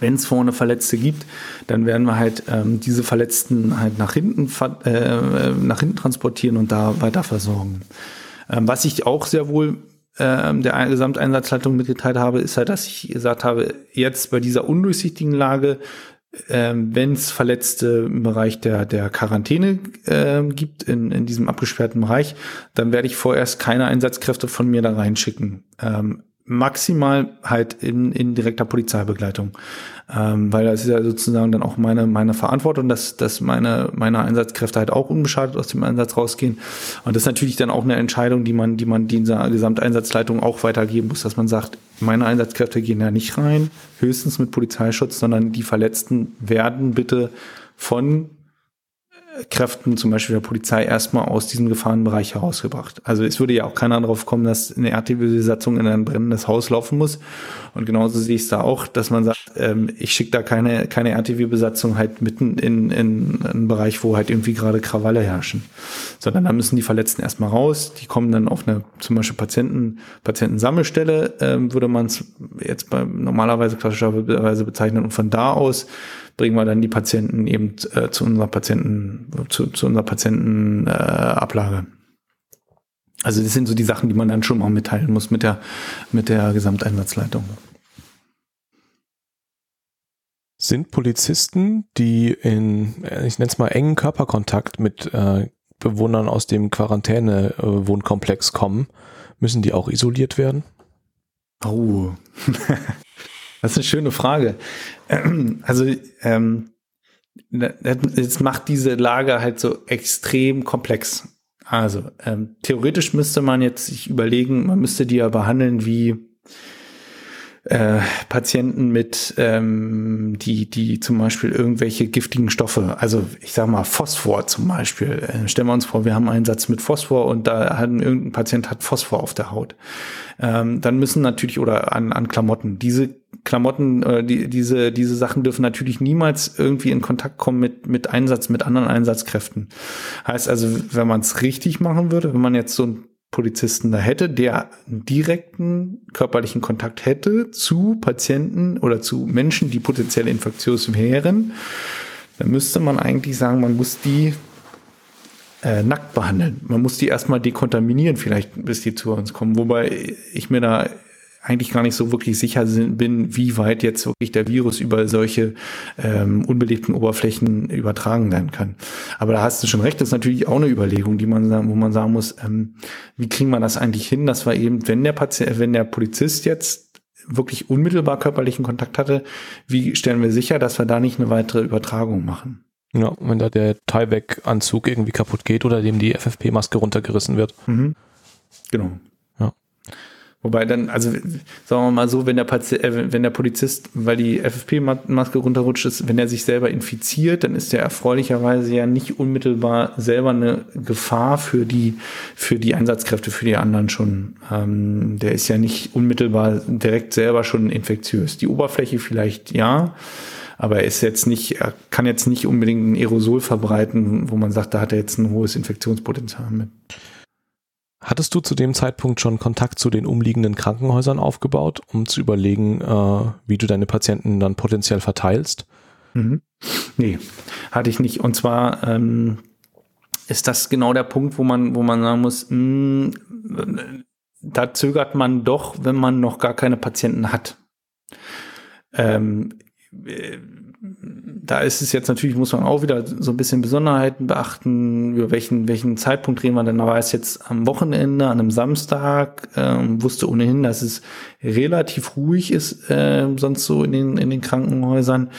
wenn es vorne Verletzte gibt, dann werden wir halt ähm, diese Verletzten halt nach hinten äh, nach hinten transportieren und da weiter versorgen. Ähm, was ich auch sehr wohl ähm, der Gesamteinsatzleitung mitgeteilt habe, ist halt, dass ich gesagt habe, jetzt bei dieser undurchsichtigen Lage ähm, wenn es Verletzte im Bereich der, der Quarantäne äh, gibt, in, in diesem abgesperrten Bereich, dann werde ich vorerst keine Einsatzkräfte von mir da reinschicken. Ähm, maximal halt in, in direkter Polizeibegleitung. Ähm, weil das ist ja sozusagen dann auch meine, meine Verantwortung, dass, dass meine, meine Einsatzkräfte halt auch unbeschadet aus dem Einsatz rausgehen. Und das ist natürlich dann auch eine Entscheidung, die man, die man dieser Gesamteinsatzleitung auch weitergeben muss, dass man sagt, meine Einsatzkräfte gehen da nicht rein, höchstens mit Polizeischutz, sondern die Verletzten werden bitte von Kräften, zum Beispiel der Polizei, erstmal aus diesem Gefahrenbereich herausgebracht. Also es würde ja auch keiner darauf kommen, dass eine RTW-Besatzung in ein brennendes Haus laufen muss. Und genauso sehe ich es da auch, dass man sagt, ähm, ich schicke da keine, keine RTW-Besatzung halt mitten in, in, in einen Bereich, wo halt irgendwie gerade Krawalle herrschen. Sondern da müssen die Verletzten erstmal raus, die kommen dann auf eine zum Beispiel Patienten, Patientensammelstelle, ähm, würde man es jetzt bei normalerweise klassischerweise bezeichnen. Und von da aus bringen wir dann die Patienten eben äh, zu unserer Patienten, zu, zu unserer Patientenablage. Äh, also das sind so die Sachen, die man dann schon mal mitteilen muss mit der, mit der Gesamteinsatzleitung. Sind Polizisten, die in, äh, ich nenne es mal, engen Körperkontakt mit äh, Bewohnern aus dem Quarantäne-Wohnkomplex kommen, müssen die auch isoliert werden? Oh, [LAUGHS] das ist eine schöne Frage. [CLEARS THROAT] Also, ähm, jetzt macht diese Lage halt so extrem komplex. Also, ähm, theoretisch müsste man jetzt sich überlegen, man müsste die ja behandeln wie äh, Patienten mit, ähm, die, die zum Beispiel irgendwelche giftigen Stoffe, also ich sag mal Phosphor zum Beispiel. Äh, stellen wir uns vor, wir haben einen Satz mit Phosphor und da hat irgendein Patient hat Phosphor auf der Haut. Ähm, dann müssen natürlich oder an, an Klamotten diese Klamotten, äh, die, diese, diese Sachen dürfen natürlich niemals irgendwie in Kontakt kommen mit, mit Einsatz, mit anderen Einsatzkräften. Heißt also, wenn man es richtig machen würde, wenn man jetzt so ein Polizisten da hätte, der direkten körperlichen Kontakt hätte zu Patienten oder zu Menschen, die potenziell infektiös wären, dann müsste man eigentlich sagen, man muss die äh, nackt behandeln. Man muss die erstmal dekontaminieren, vielleicht bis die zu uns kommen. Wobei ich mir da eigentlich gar nicht so wirklich sicher bin, wie weit jetzt wirklich der Virus über solche ähm, unbelebten Oberflächen übertragen werden kann. Aber da hast du schon recht, das ist natürlich auch eine Überlegung, die man wo man sagen muss, ähm, wie kriegen wir das eigentlich hin, dass wir eben, wenn der Patient, wenn der Polizist jetzt wirklich unmittelbar körperlichen Kontakt hatte, wie stellen wir sicher, dass wir da nicht eine weitere Übertragung machen? Ja, wenn da der Tyvek-Anzug irgendwie kaputt geht oder dem die FFP-Maske runtergerissen wird. Mhm. Genau. Wobei dann, also sagen wir mal so, wenn der, Patient, äh, wenn der Polizist, weil die FFP-Maske runterrutscht ist, wenn er sich selber infiziert, dann ist er erfreulicherweise ja nicht unmittelbar selber eine Gefahr für die, für die Einsatzkräfte, für die anderen schon. Ähm, der ist ja nicht unmittelbar direkt selber schon infektiös. Die Oberfläche vielleicht ja, aber er ist jetzt nicht, er kann jetzt nicht unbedingt ein Aerosol verbreiten, wo man sagt, da hat er jetzt ein hohes Infektionspotenzial mit. Hattest du zu dem Zeitpunkt schon Kontakt zu den umliegenden Krankenhäusern aufgebaut, um zu überlegen, äh, wie du deine Patienten dann potenziell verteilst? Mhm. Nee, hatte ich nicht. Und zwar ähm, ist das genau der Punkt, wo man, wo man sagen muss, mh, hm, da zögert man doch, wenn man noch gar keine Patienten hat. Ähm, da ist es jetzt natürlich, muss man auch wieder so ein bisschen Besonderheiten beachten, über welchen, welchen Zeitpunkt reden wir denn. Da war es jetzt am Wochenende, an einem Samstag, ähm, wusste ohnehin, dass es relativ ruhig ist, äh, sonst so in den, in den Krankenhäusern.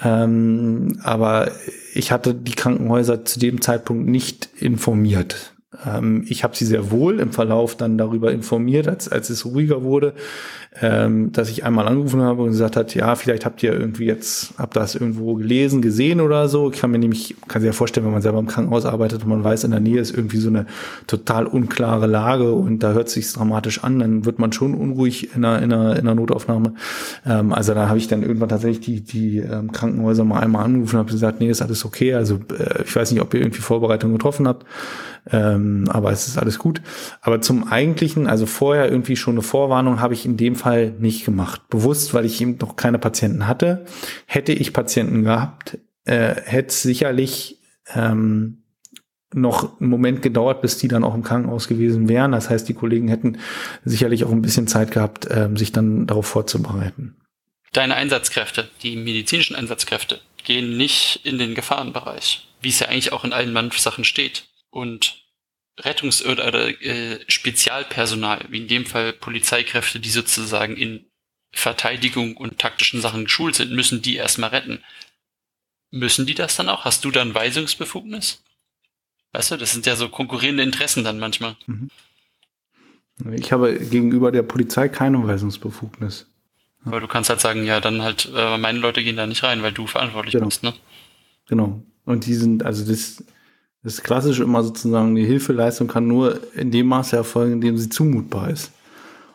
Ähm, aber ich hatte die Krankenhäuser zu dem Zeitpunkt nicht informiert. Ähm, ich habe sie sehr wohl im Verlauf dann darüber informiert, als, als es ruhiger wurde, ähm, dass ich einmal angerufen habe und gesagt hat, ja, vielleicht habt ihr irgendwie jetzt, habt das irgendwo gelesen, gesehen oder so. Ich kann mir nämlich, kann sich ja vorstellen, wenn man selber im Krankenhaus arbeitet und man weiß, in der Nähe ist irgendwie so eine total unklare Lage und da hört sich dramatisch an, dann wird man schon unruhig in einer, in einer, in einer Notaufnahme. Ähm, also da habe ich dann irgendwann tatsächlich die, die ähm, Krankenhäuser mal einmal angerufen und habe gesagt, nee, ist alles okay. Also äh, ich weiß nicht, ob ihr irgendwie Vorbereitungen getroffen habt. Ähm, aber es ist alles gut. Aber zum eigentlichen, also vorher irgendwie schon eine Vorwarnung habe ich in dem Fall nicht gemacht. Bewusst, weil ich eben noch keine Patienten hatte. Hätte ich Patienten gehabt, äh, hätte es sicherlich ähm, noch einen Moment gedauert, bis die dann auch im Krankenhaus gewesen wären. Das heißt, die Kollegen hätten sicherlich auch ein bisschen Zeit gehabt, ähm, sich dann darauf vorzubereiten. Deine Einsatzkräfte, die medizinischen Einsatzkräfte, gehen nicht in den Gefahrenbereich, wie es ja eigentlich auch in allen Mannsachen steht und Rettungs- oder, äh, Spezialpersonal, wie in dem Fall Polizeikräfte, die sozusagen in Verteidigung und taktischen Sachen geschult sind, müssen die erstmal retten. Müssen die das dann auch? Hast du dann Weisungsbefugnis? Weißt du, das sind ja so konkurrierende Interessen dann manchmal. Mhm. Ich habe gegenüber der Polizei keine Weisungsbefugnis. Aber du kannst halt sagen, ja, dann halt, äh, meine Leute gehen da nicht rein, weil du verantwortlich genau. bist, ne? Genau. Und die sind, also das, Das ist klassisch immer sozusagen, die Hilfeleistung kann nur in dem Maße erfolgen, in dem sie zumutbar ist.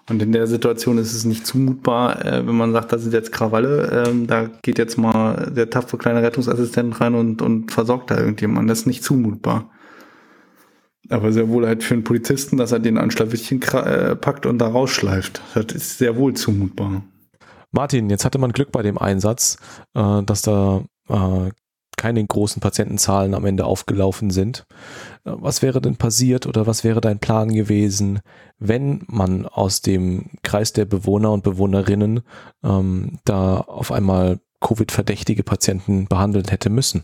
Und in der Situation ist es nicht zumutbar, äh, wenn man sagt, das sind jetzt Krawalle, ähm, da geht jetzt mal der tapfere kleine Rettungsassistent rein und, und versorgt da irgendjemand. Das ist nicht zumutbar. Aber sehr wohl halt für einen Polizisten, dass er den an Schlawittchen äh, packt und da rausschleift. Das ist sehr wohl zumutbar. Martin, jetzt hatte man Glück bei dem Einsatz, äh, dass da äh, keine großen Patientenzahlen am Ende aufgelaufen sind. Äh, was wäre denn passiert oder was wäre dein Plan gewesen, wenn man aus dem Kreis der Bewohner und Bewohnerinnen ähm, da auf einmal Covid-verdächtige Patienten behandeln hätte müssen?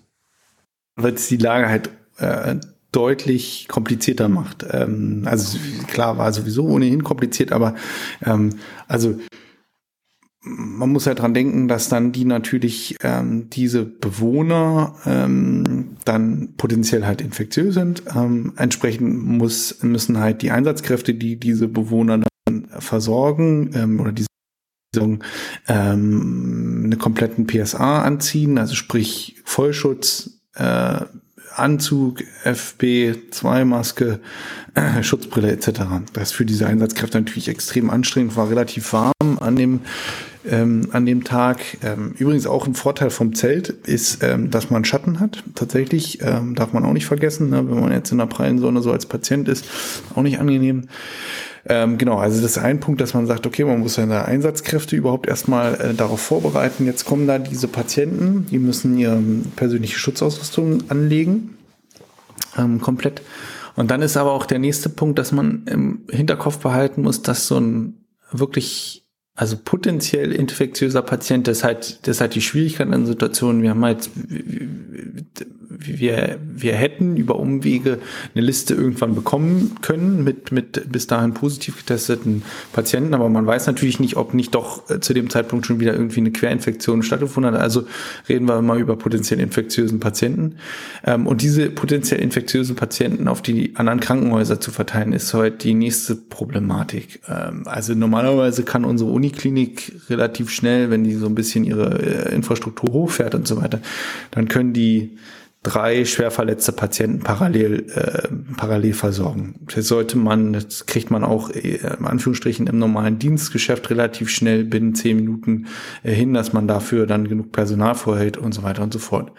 Weil es die Lage halt äh, deutlich komplizierter macht. Ähm, also klar war sowieso ohnehin kompliziert, aber ähm, also man muss ja dran denken, dass dann die natürlich ähm, diese Bewohner ähm, dann potenziell halt infektiös sind. Ähm, entsprechend muss, müssen halt die Einsatzkräfte, die diese Bewohner dann versorgen ähm, oder diese ähm, eine kompletten PSA anziehen, also sprich Vollschutz, äh, Anzug, FB2-Maske, äh, Schutzbrille etc. Das ist für diese Einsatzkräfte natürlich extrem anstrengend, war relativ warm an dem ähm, an dem Tag. Ähm, übrigens auch ein Vorteil vom Zelt ist, ähm, dass man Schatten hat. Tatsächlich ähm, darf man auch nicht vergessen, ne? wenn man jetzt in der prallen Sonne so als Patient ist, auch nicht angenehm. Ähm, genau, also das ist ein Punkt, dass man sagt, okay, man muss seine Einsatzkräfte überhaupt erstmal äh, darauf vorbereiten. Jetzt kommen da diese Patienten, die müssen ihre persönliche Schutzausrüstung anlegen, ähm, komplett. Und dann ist aber auch der nächste Punkt, dass man im Hinterkopf behalten muss, dass so ein wirklich also potenziell infektiöser Patient, das ist halt, das ist halt die Schwierigkeit in Situationen. Wir haben halt, wir, wir hätten über Umwege eine Liste irgendwann bekommen können mit, mit bis dahin positiv getesteten Patienten, aber man weiß natürlich nicht, ob nicht doch äh, zu dem Zeitpunkt schon wieder irgendwie eine Querinfektion stattgefunden hat. Also reden wir mal über potenziell infektiösen Patienten. Ähm, und diese potenziell infektiösen Patienten auf die anderen Krankenhäuser zu verteilen, ist heute die nächste Problematik. Ähm, also normalerweise kann unsere Uni Uniklinik relativ schnell, wenn die so ein bisschen ihre äh, Infrastruktur hochfährt und so weiter, dann können die drei schwer verletzte Patienten parallel äh, parallel versorgen. Das sollte man, das kriegt man auch äh, in Anführungsstrichen im normalen Dienstgeschäft relativ schnell binnen zehn Minuten äh, hin, dass man dafür dann genug Personal vorhält und so weiter und so fort.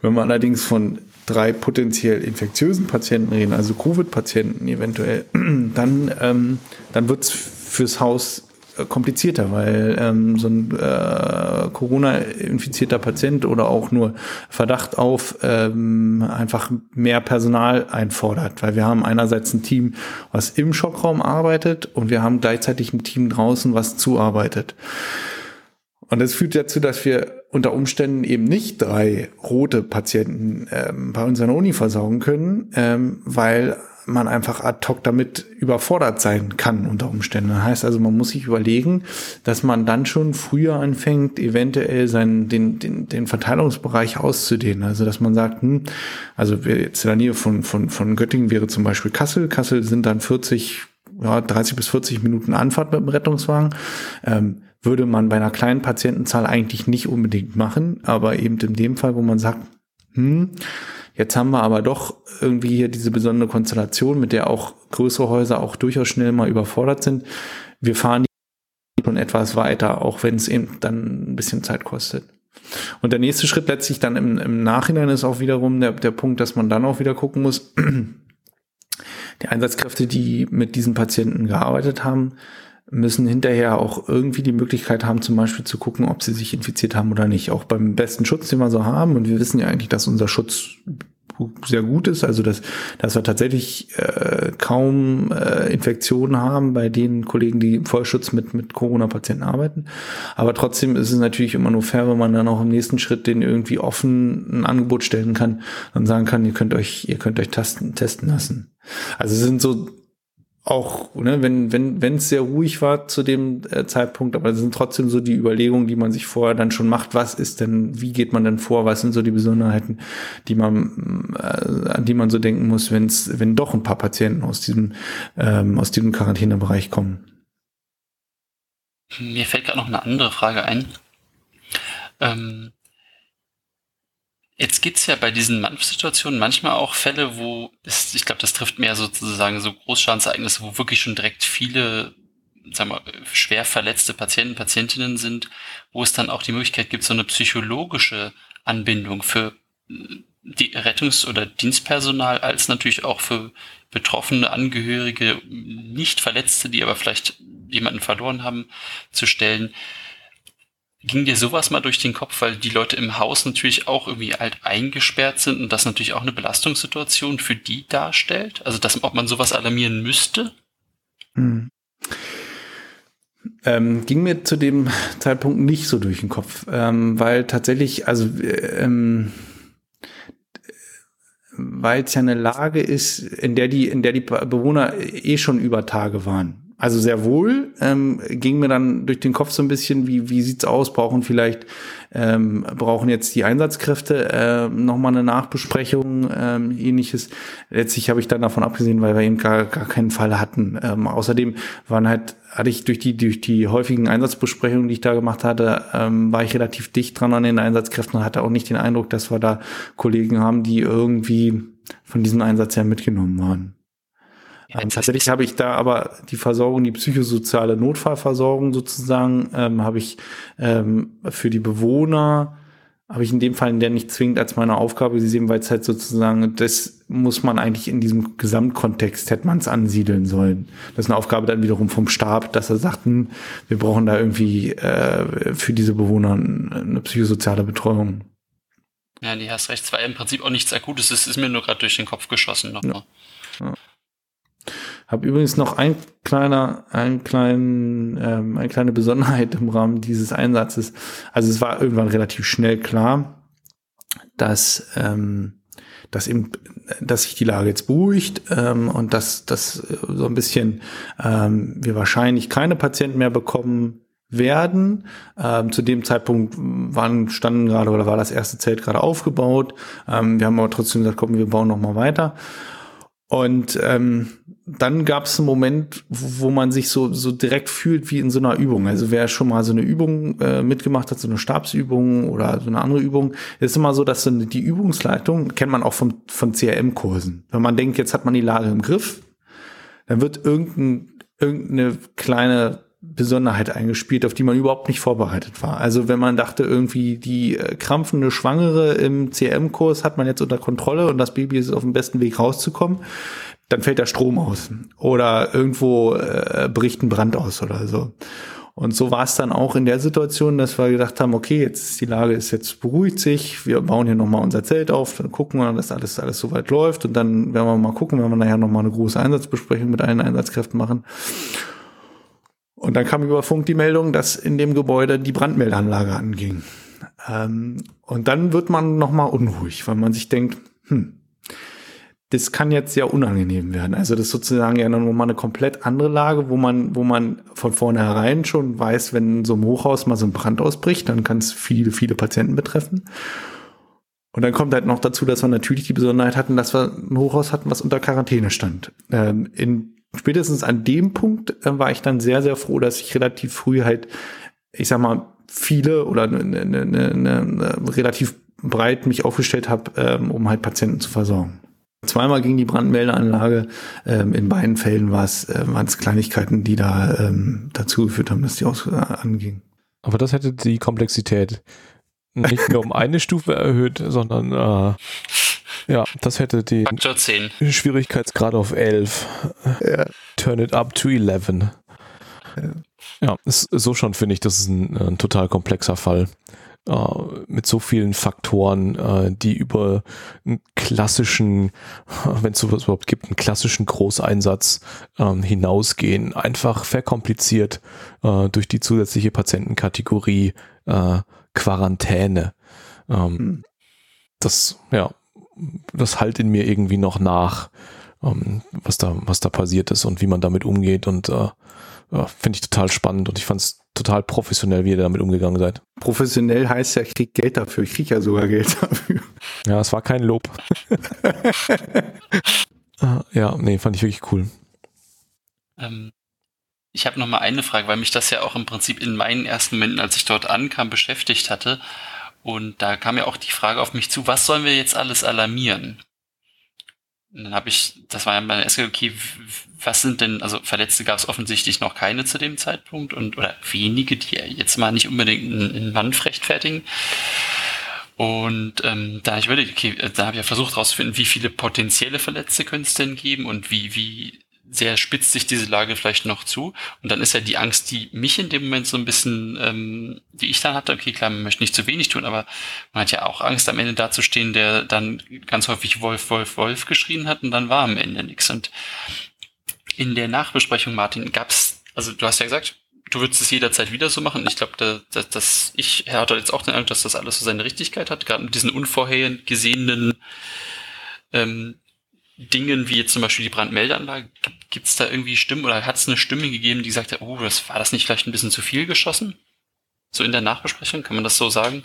Wenn man allerdings von drei potenziell infektiösen Patienten reden, also Covid-Patienten eventuell, [CLEARS THROAT] dann ähm, dann wird's fürs Haus komplizierter, weil ähm, so ein äh, Corona-infizierter Patient oder auch nur Verdacht auf ähm, einfach mehr Personal einfordert, weil wir haben einerseits ein Team, was im Schockraum arbeitet und wir haben gleichzeitig ein Team draußen, was zuarbeitet. Und das führt dazu, dass wir unter Umständen eben nicht drei rote Patienten ähm, bei unserer Uni versorgen können, ähm, weil man einfach ad hoc damit überfordert sein kann unter Umständen. Das heißt also, man muss sich überlegen, dass man dann schon früher anfängt, eventuell seinen, den, den, den Verteilungsbereich auszudehnen. Also, dass man sagt, hm, also jetzt in der Nähe von, von, von Göttingen wäre zum Beispiel Kassel. Kassel sind dann 40, ja, 30 bis 40 Minuten Anfahrt mit dem Rettungswagen. Ähm, würde man bei einer kleinen Patientenzahl eigentlich nicht unbedingt machen, aber eben in dem Fall, wo man sagt, hm, Jetzt haben wir aber doch irgendwie hier diese besondere Konstellation, mit der auch größere Häuser auch durchaus schnell mal überfordert sind. Wir fahren die schon etwas weiter, auch wenn es eben dann ein bisschen Zeit kostet. Und der nächste Schritt letztlich dann im, im Nachhinein ist auch wiederum der, der Punkt, dass man dann auch wieder gucken muss, [CLEARS THROAT] die Einsatzkräfte, die mit diesen Patienten gearbeitet haben, müssen hinterher auch irgendwie die Möglichkeit haben, zum Beispiel zu gucken, ob sie sich infiziert haben oder nicht. Auch beim besten Schutz, den wir so haben. Und wir wissen ja eigentlich, dass unser Schutz sehr gut ist, also dass, dass wir tatsächlich äh, kaum äh, Infektionen haben bei den Kollegen, die Vollschutz mit, mit Corona-Patienten arbeiten. Aber trotzdem ist es natürlich immer nur fair, wenn man dann auch im nächsten Schritt den irgendwie offen ein Angebot stellen kann und sagen kann, ihr könnt euch, ihr könnt euch testen, testen lassen. Also es sind so auch, ne, wenn wenn wenn es sehr ruhig war zu dem äh, Zeitpunkt, aber es sind trotzdem so die Überlegungen, die man sich vorher dann schon macht. Was ist denn, wie geht man denn vor? Was sind so die Besonderheiten, die man äh, an die man so denken muss, wenn es wenn doch ein paar Patienten aus diesem ähm, aus diesem Quarantänebereich kommen? Mir fällt gerade noch eine andere Frage ein. Ähm, Jetzt gibt's ja bei diesen Manfsituationen manchmal auch Fälle, wo es, ich glaube, das trifft mehr sozusagen so Großschadensereignisse, wo wirklich schon direkt viele sagen wir, schwer verletzte Patienten, Patientinnen sind, wo es dann auch die Möglichkeit gibt, so eine psychologische Anbindung für die Rettungs- oder Dienstpersonal als natürlich auch für betroffene Angehörige, nicht Verletzte, die aber vielleicht jemanden verloren haben, zu stellen. Ging dir sowas mal durch den Kopf, weil die Leute im Haus natürlich auch irgendwie halt eingesperrt sind und das natürlich auch eine Belastungssituation für die darstellt? Also, dass, ob man sowas alarmieren müsste? Hm. Ähm, ging mir zu dem Zeitpunkt nicht so durch den Kopf, ähm, weil tatsächlich, also ähm, weil es ja eine Lage ist, in der die, in der die Bewohner eh schon über Tage waren. Also sehr wohl ähm, ging mir dann durch den Kopf so ein bisschen, wie wie sieht's aus? Brauchen vielleicht ähm, brauchen jetzt die Einsatzkräfte äh, noch mal eine Nachbesprechung, ähm, ähnliches. Letztlich habe ich dann davon abgesehen, weil wir eben gar, gar keinen Fall hatten. Ähm, außerdem waren halt hatte ich durch die durch die häufigen Einsatzbesprechungen, die ich da gemacht hatte, ähm, war ich relativ dicht dran an den Einsatzkräften und hatte auch nicht den Eindruck, dass wir da Kollegen haben, die irgendwie von diesem Einsatz her mitgenommen waren. Ähm, tatsächlich habe ich da aber die Versorgung, die psychosoziale Notfallversorgung sozusagen, ähm, habe ich ähm, für die Bewohner, habe ich in dem Fall in der nicht zwingend als meine Aufgabe gesehen, weil es halt sozusagen, das muss man eigentlich in diesem Gesamtkontext, hätte man es ansiedeln sollen. Das ist eine Aufgabe dann wiederum vom Stab, dass er sagt, hm, wir brauchen da irgendwie äh, für diese Bewohner eine psychosoziale Betreuung. Ja, die hast recht. Es war im Prinzip auch nichts Akutes. Es ist mir nur gerade durch den Kopf geschossen nochmal. Ja. Ja. Habe übrigens noch ein kleiner, ein kleinen, ähm, eine kleine Besonderheit im Rahmen dieses Einsatzes. Also es war irgendwann relativ schnell klar, dass ähm, dass eben, dass sich die Lage jetzt beruhigt ähm, und dass, dass so ein bisschen ähm, wir wahrscheinlich keine Patienten mehr bekommen werden. Ähm, zu dem Zeitpunkt waren, standen gerade oder war das erste Zelt gerade aufgebaut. Ähm, wir haben aber trotzdem gesagt, komm, wir bauen noch mal weiter. Und ähm, dann gab es einen Moment, wo man sich so, so direkt fühlt wie in so einer Übung. Also wer schon mal so eine Übung äh, mitgemacht hat, so eine Stabsübung oder so eine andere Übung, ist immer so, dass so eine, die Übungsleitung kennt man auch von, von CRM-Kursen. Wenn man denkt, jetzt hat man die Lage im Griff, dann wird irgendein, irgendeine kleine Besonderheit eingespielt, auf die man überhaupt nicht vorbereitet war. Also wenn man dachte, irgendwie die äh, krampfende Schwangere im CRM-Kurs hat man jetzt unter Kontrolle und das Baby ist auf dem besten Weg rauszukommen, dann fällt der Strom aus oder irgendwo äh, bricht ein Brand aus oder so. Und so war es dann auch in der Situation, dass wir gedacht haben, okay, jetzt ist die Lage ist jetzt beruhigt sich, wir bauen hier nochmal unser Zelt auf, dann gucken wir, dass alles, alles soweit läuft und dann werden wir mal gucken, wenn wir nachher nochmal eine große Einsatzbesprechung mit allen Einsatzkräften machen. Und dann kam über Funk die Meldung, dass in dem Gebäude die Brandmeldeanlage anging. Ähm, und dann wird man nochmal unruhig, weil man sich denkt, hm, das kann jetzt sehr unangenehm werden. Also das ist sozusagen ja nochmal eine komplett andere Lage, wo man, wo man von vornherein schon weiß, wenn so ein Hochhaus mal so ein Brand ausbricht, dann kann es viele, viele Patienten betreffen. Und dann kommt halt noch dazu, dass wir natürlich die Besonderheit hatten, dass wir ein Hochhaus hatten, was unter Quarantäne stand. Ähm, in spätestens an dem Punkt äh, war ich dann sehr, sehr froh, dass ich relativ früh halt, ich sag mal, viele oder ne, ne, ne, ne, ne relativ breit mich aufgestellt habe, ähm, um halt Patienten zu versorgen. Zweimal ging die Brandmeldeanlage. Ähm, in beiden Fällen war es, äh, waren es Kleinigkeiten, die da ähm, dazu geführt haben, dass die aus, äh, anging. Aber das hätte die Komplexität nicht nur um eine Stufe erhöht, sondern äh, ja, das hätte die Faktor 10. Schwierigkeitsgrad auf 11. Ja. Turn it up to 11. Ja, ja ist, so schon finde ich, das ist ein, ein total komplexer Fall mit so vielen Faktoren, äh, die über einen klassischen, [LAUGHS] wenn es sowas überhaupt gibt, einen klassischen Großeinsatz ähm, hinausgehen. Einfach verkompliziert äh, durch die zusätzliche Patientenkategorie äh, Quarantäne. Ähm, hm. Das, ja, das halt in mir irgendwie noch nach, ähm, was da, was da passiert ist und wie man damit umgeht und äh, finde ich total spannend und ich fand es total professionell, wie ihr damit umgegangen seid. Professionell heißt ja, ich krieg Geld dafür. Ich krieg ja sogar Geld dafür. Ja, es war kein Lob. [LAUGHS] Ah, ja, nee, fand ich wirklich cool. Ähm, ich habe noch mal eine Frage, weil mich das ja auch im Prinzip in meinen ersten Momenten, als ich dort ankam, beschäftigt hatte. Und da kam ja auch die Frage auf mich zu, was sollen wir jetzt alles alarmieren? Und dann habe ich, das war ja meine erste, okay, was sind denn, also Verletzte gab es offensichtlich noch keine zu dem Zeitpunkt und oder wenige, die jetzt mal nicht unbedingt einen, einen Mann rechtfertigen. Und ähm, da ich überlegt, okay, da habe ich ja versucht herauszufinden, wie viele potenzielle Verletzte könnte es denn geben und wie, wie sehr spitzt sich diese Lage vielleicht noch zu. Und dann ist ja die Angst, die mich in dem Moment so ein bisschen, ähm, die ich dann hatte, okay, klar, man möchte nicht zu wenig tun, aber man hat ja auch Angst, am Ende dazustehen, der dann ganz häufig Wolf, Wolf, Wolf geschrien hat und dann war am Ende nichts. Und in der Nachbesprechung, Martin, gab's, also du hast ja gesagt, du würdest es jederzeit wieder so machen. Ich glaube, da, da, dass ich hatte jetzt auch den Eindruck, dass das alles so seine Richtigkeit hat, gerade mit diesen unvorhergesehenen ähm, Dingen wie jetzt zum Beispiel die Brandmeldeanlage, gibt es da irgendwie Stimmen oder hat es eine Stimme gegeben, die sagt, oh, das war das nicht vielleicht ein bisschen zu viel geschossen? So in der Nachbesprechung, kann man das so sagen?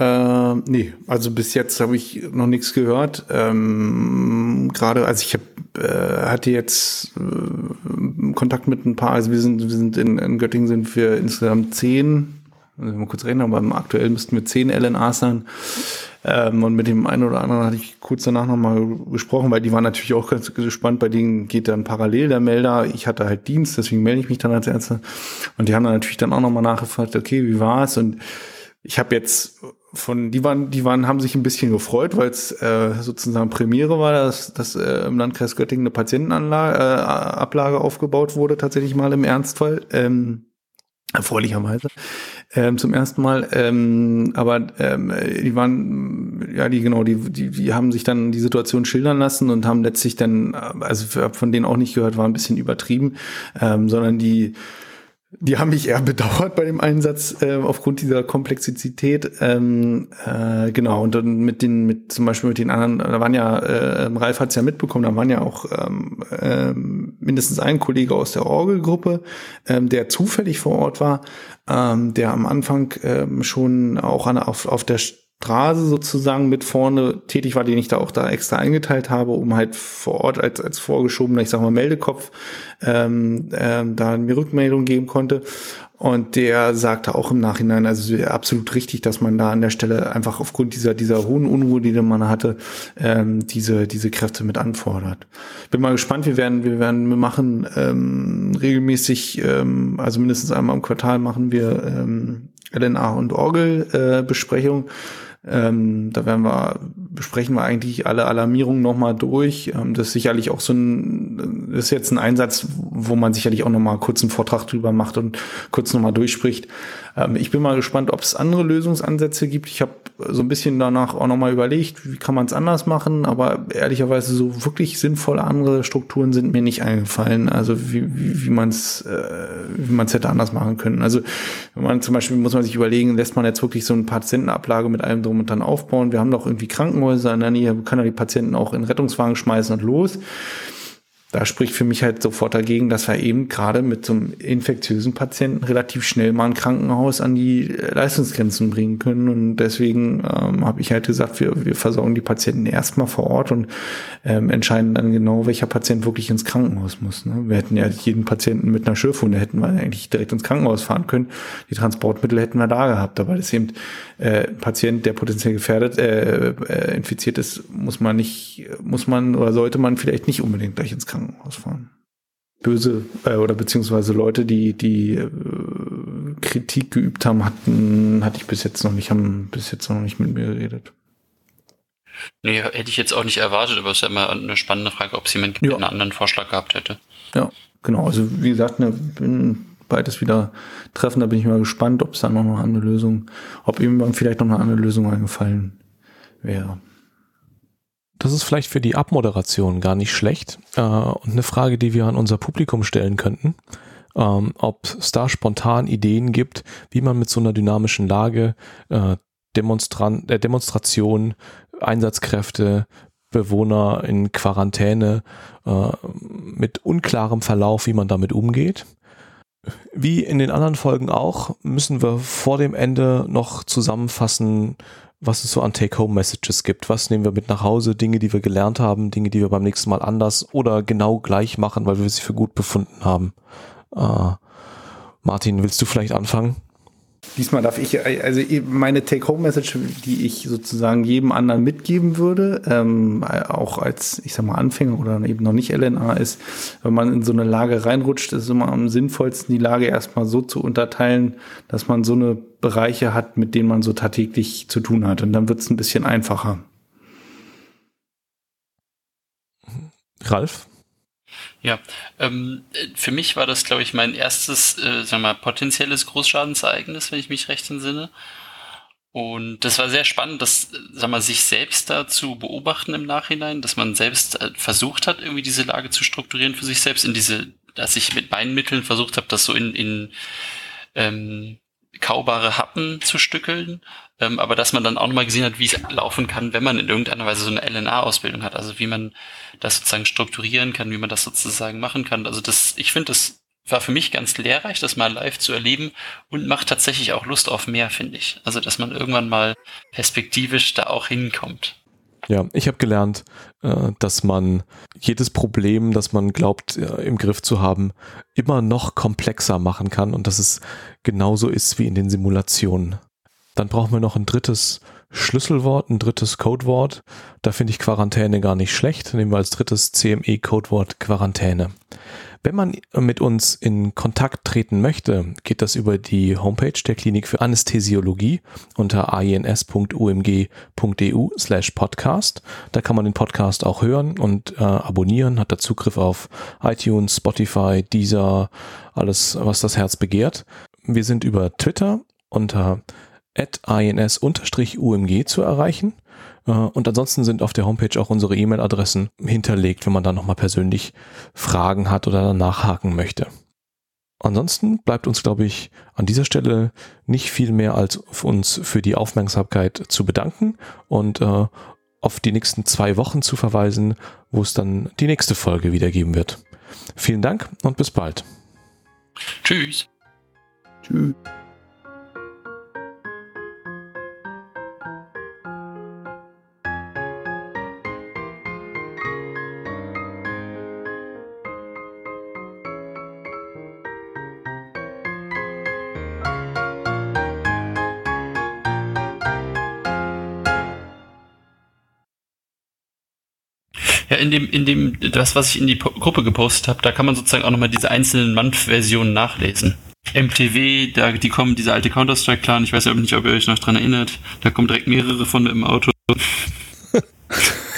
Äh, nee, also bis jetzt habe ich noch nichts gehört. Ähm, Gerade, also ich hab, äh, hatte jetzt äh, Kontakt mit ein paar, also wir sind, wir sind in, in Göttingen sind wir insgesamt zehn, also mal kurz reden, aber aktuell müssten wir zehn LNAs sein. Ähm, und mit dem einen oder anderen hatte ich kurz danach nochmal gesprochen, weil die waren natürlich auch ganz gespannt. Bei denen geht dann parallel der Melder. Ich hatte halt Dienst, deswegen melde ich mich dann als Ärzte. Und die haben dann natürlich dann auch nochmal nachgefragt, okay, wie war's? Und ich habe jetzt von, die waren, die waren, haben sich ein bisschen gefreut, weil es äh, sozusagen Premiere war, dass, dass äh, im Landkreis Göttingen eine Patientenanlage, äh, Ablage aufgebaut wurde, tatsächlich mal im Ernstfall. Ähm, erfreulicherweise ähm, zum ersten Mal. Ähm, aber ähm, die waren, ja, die genau, die, die, die haben sich dann die Situation schildern lassen und haben letztlich dann, also von denen auch nicht gehört, war ein bisschen übertrieben, ähm, sondern die die haben mich eher [LAUGHS] bedauert bei dem Einsatz äh, aufgrund dieser Komplexität. Ähm, äh, genau, und dann mit den, mit zum Beispiel mit den anderen, da waren ja, äh, Ralf hat es ja mitbekommen, da waren ja auch ähm, äh, mindestens ein Kollege aus der Orgelgruppe, ähm, der zufällig vor Ort war, ähm, der am Anfang ähm, schon auch an, auf, auf der Straße sozusagen mit vorne tätig war, den ich da auch da extra eingeteilt habe, um halt vor Ort als, als vorgeschobener, ich sag mal, Meldekopf ähm, ähm, da mir Rückmeldung geben konnte. Und der sagte auch im Nachhinein, also absolut richtig, dass man da an der Stelle einfach aufgrund dieser, dieser hohen Unruhe, die man hatte, ähm, diese, diese Kräfte mit anfordert. Bin mal gespannt, wir werden, wir werden, wir machen ähm, regelmäßig, ähm, also mindestens einmal im Quartal machen wir ähm, LNA und Orgelbesprechung. Äh, ähm, da werden wir, besprechen wir eigentlich alle Alarmierungen nochmal durch. Ähm, das ist sicherlich auch so ein, ist jetzt ein Einsatz, wo man sicherlich auch nochmal kurz einen Vortrag drüber macht und kurz nochmal durchspricht. Ähm, ich bin mal gespannt, ob es andere Lösungsansätze gibt. Ich habe so ein bisschen danach auch nochmal überlegt, wie kann man es anders machen, aber ehrlicherweise so wirklich sinnvolle andere Strukturen sind mir nicht eingefallen. Also wie, wie, wie man es äh, wie man es hätte anders machen können. Also wenn man zum Beispiel muss man sich überlegen, lässt man jetzt wirklich so eine Patientenablage mit allem drum und dann aufbauen. Wir haben doch irgendwie Krankenhäuser in der Nähe, können ja die Patienten auch in Rettungswagen schmeißen und los da spricht für mich halt sofort dagegen, dass wir eben gerade mit so einem infektiösen Patienten relativ schnell mal ein Krankenhaus an die Leistungsgrenzen bringen können. Und deswegen ähm, habe ich halt gesagt, wir, wir versorgen die Patienten erstmal vor Ort und ähm, entscheiden dann genau, welcher Patient wirklich ins Krankenhaus muss. Ne? Wir hätten ja jeden Patienten mit einer Schürfwunde hätten wir eigentlich direkt ins Krankenhaus fahren können. Die Transportmittel hätten wir da gehabt. Aber das ist eben äh, ein Patient, der potenziell gefährdet, äh, äh, infiziert ist, muss man nicht, muss man oder sollte man vielleicht nicht unbedingt gleich ins Krankenhaus Krankenhaus fahren. Böse äh, oder beziehungsweise Leute, die die äh, Kritik geübt haben, hatten, hatte ich bis jetzt noch nicht, haben bis jetzt noch nicht mit mir geredet. Nee, hätte ich jetzt auch nicht erwartet, aber es ist ja immer eine spannende Frage, ob es jemand ja. einen anderen Vorschlag gehabt hätte. Ja, genau. Also wie gesagt, ne, bin beides wieder treffen, da bin ich mal gespannt, ob es da noch eine andere Lösung, ob ihm vielleicht noch eine andere Lösung eingefallen wäre. Das ist vielleicht für die Abmoderation gar nicht schlecht. Äh, und eine Frage, die wir an unser Publikum stellen könnten, ähm, ob es da spontan Ideen gibt, wie man mit so einer dynamischen Lage äh, Demonstran äh, Demonstration, Einsatzkräfte, Bewohner in Quarantäne äh, mit unklarem Verlauf, wie man damit umgeht. Wie in den anderen Folgen auch, müssen wir vor dem Ende noch zusammenfassen, was es so an Take-Home-Messages gibt. Was nehmen wir mit nach Hause? Dinge, die wir gelernt haben, Dinge, die wir beim nächsten Mal anders oder genau gleich machen, weil wir sie für gut befunden haben. Äh, Martin, willst du vielleicht anfangen? Diesmal darf ich, also meine Take-Home-Message, die ich sozusagen jedem anderen mitgeben würde, ähm, auch als, ich sag mal, Anfänger oder eben noch nicht LNA ist, wenn man in so eine Lage reinrutscht, ist es immer am sinnvollsten, die Lage erstmal so zu unterteilen, dass man so eine Bereiche hat, mit denen man so tagtäglich zu tun hat. Und dann wird es ein bisschen einfacher. Ralf? Ja, ähm, für mich war das, glaube ich, mein erstes, äh, sagen wir mal, potenzielles Großschadensereignis, wenn ich mich recht entsinne. Und das war sehr spannend, das, sag mal, sich selbst da zu beobachten im Nachhinein, dass man selbst äh, versucht hat, irgendwie diese Lage zu strukturieren für sich selbst, in diese, dass ich mit meinen Mitteln versucht habe, das so in, in ähm, kaubare Happen zu stückeln, ähm, aber dass man dann auch nochmal gesehen hat, wie es laufen kann, wenn man in irgendeiner Weise so eine LNA-Ausbildung hat, also wie man das sozusagen strukturieren kann, wie man das sozusagen machen kann. Also das, ich finde, das war für mich ganz lehrreich, das mal live zu erleben und macht tatsächlich auch Lust auf mehr, finde ich. Also dass man irgendwann mal perspektivisch da auch hinkommt. Ja, ich habe gelernt, äh, dass man jedes Problem, das man glaubt äh, im Griff zu haben, immer noch komplexer machen kann und dass es genauso ist wie in den Simulationen. Dann brauchen wir noch ein drittes Schlüsselwort, ein drittes Codewort. Da finde ich Quarantäne gar nicht schlecht. Nehmen wir als drittes CME-Codewort Quarantäne. Wenn man mit uns in Kontakt treten möchte, geht das über die Homepage der Klinik für Anästhesiologie unter ins.umg.eu slash podcast. Da kann man den Podcast auch hören und äh, abonnieren, hat da Zugriff auf iTunes, Spotify, Deezer, alles, was das Herz begehrt. Wir sind über Twitter unter ins-umg zu erreichen. Äh, und ansonsten sind auf der Homepage auch unsere E-Mail-Adressen hinterlegt, wenn man da nochmal persönlich Fragen hat oder nachhaken möchte. Ansonsten bleibt uns, glaube ich, an dieser Stelle nicht viel mehr als uns für die Aufmerksamkeit zu bedanken und äh, auf die nächsten zwei Wochen zu verweisen, wo es dann die nächste Folge wieder geben wird. Vielen Dank und bis bald. Tschüss. Tschüss. In dem, in dem, das, was ich in die po Gruppe gepostet habe, da kann man sozusagen auch nochmal diese einzelnen Month-Versionen nachlesen. MTW, da, die kommen, diese alte Counter-Strike-Clan, ich weiß ja nicht, ob ihr euch noch dran erinnert, da kommen direkt mehrere von im Auto. [LAUGHS]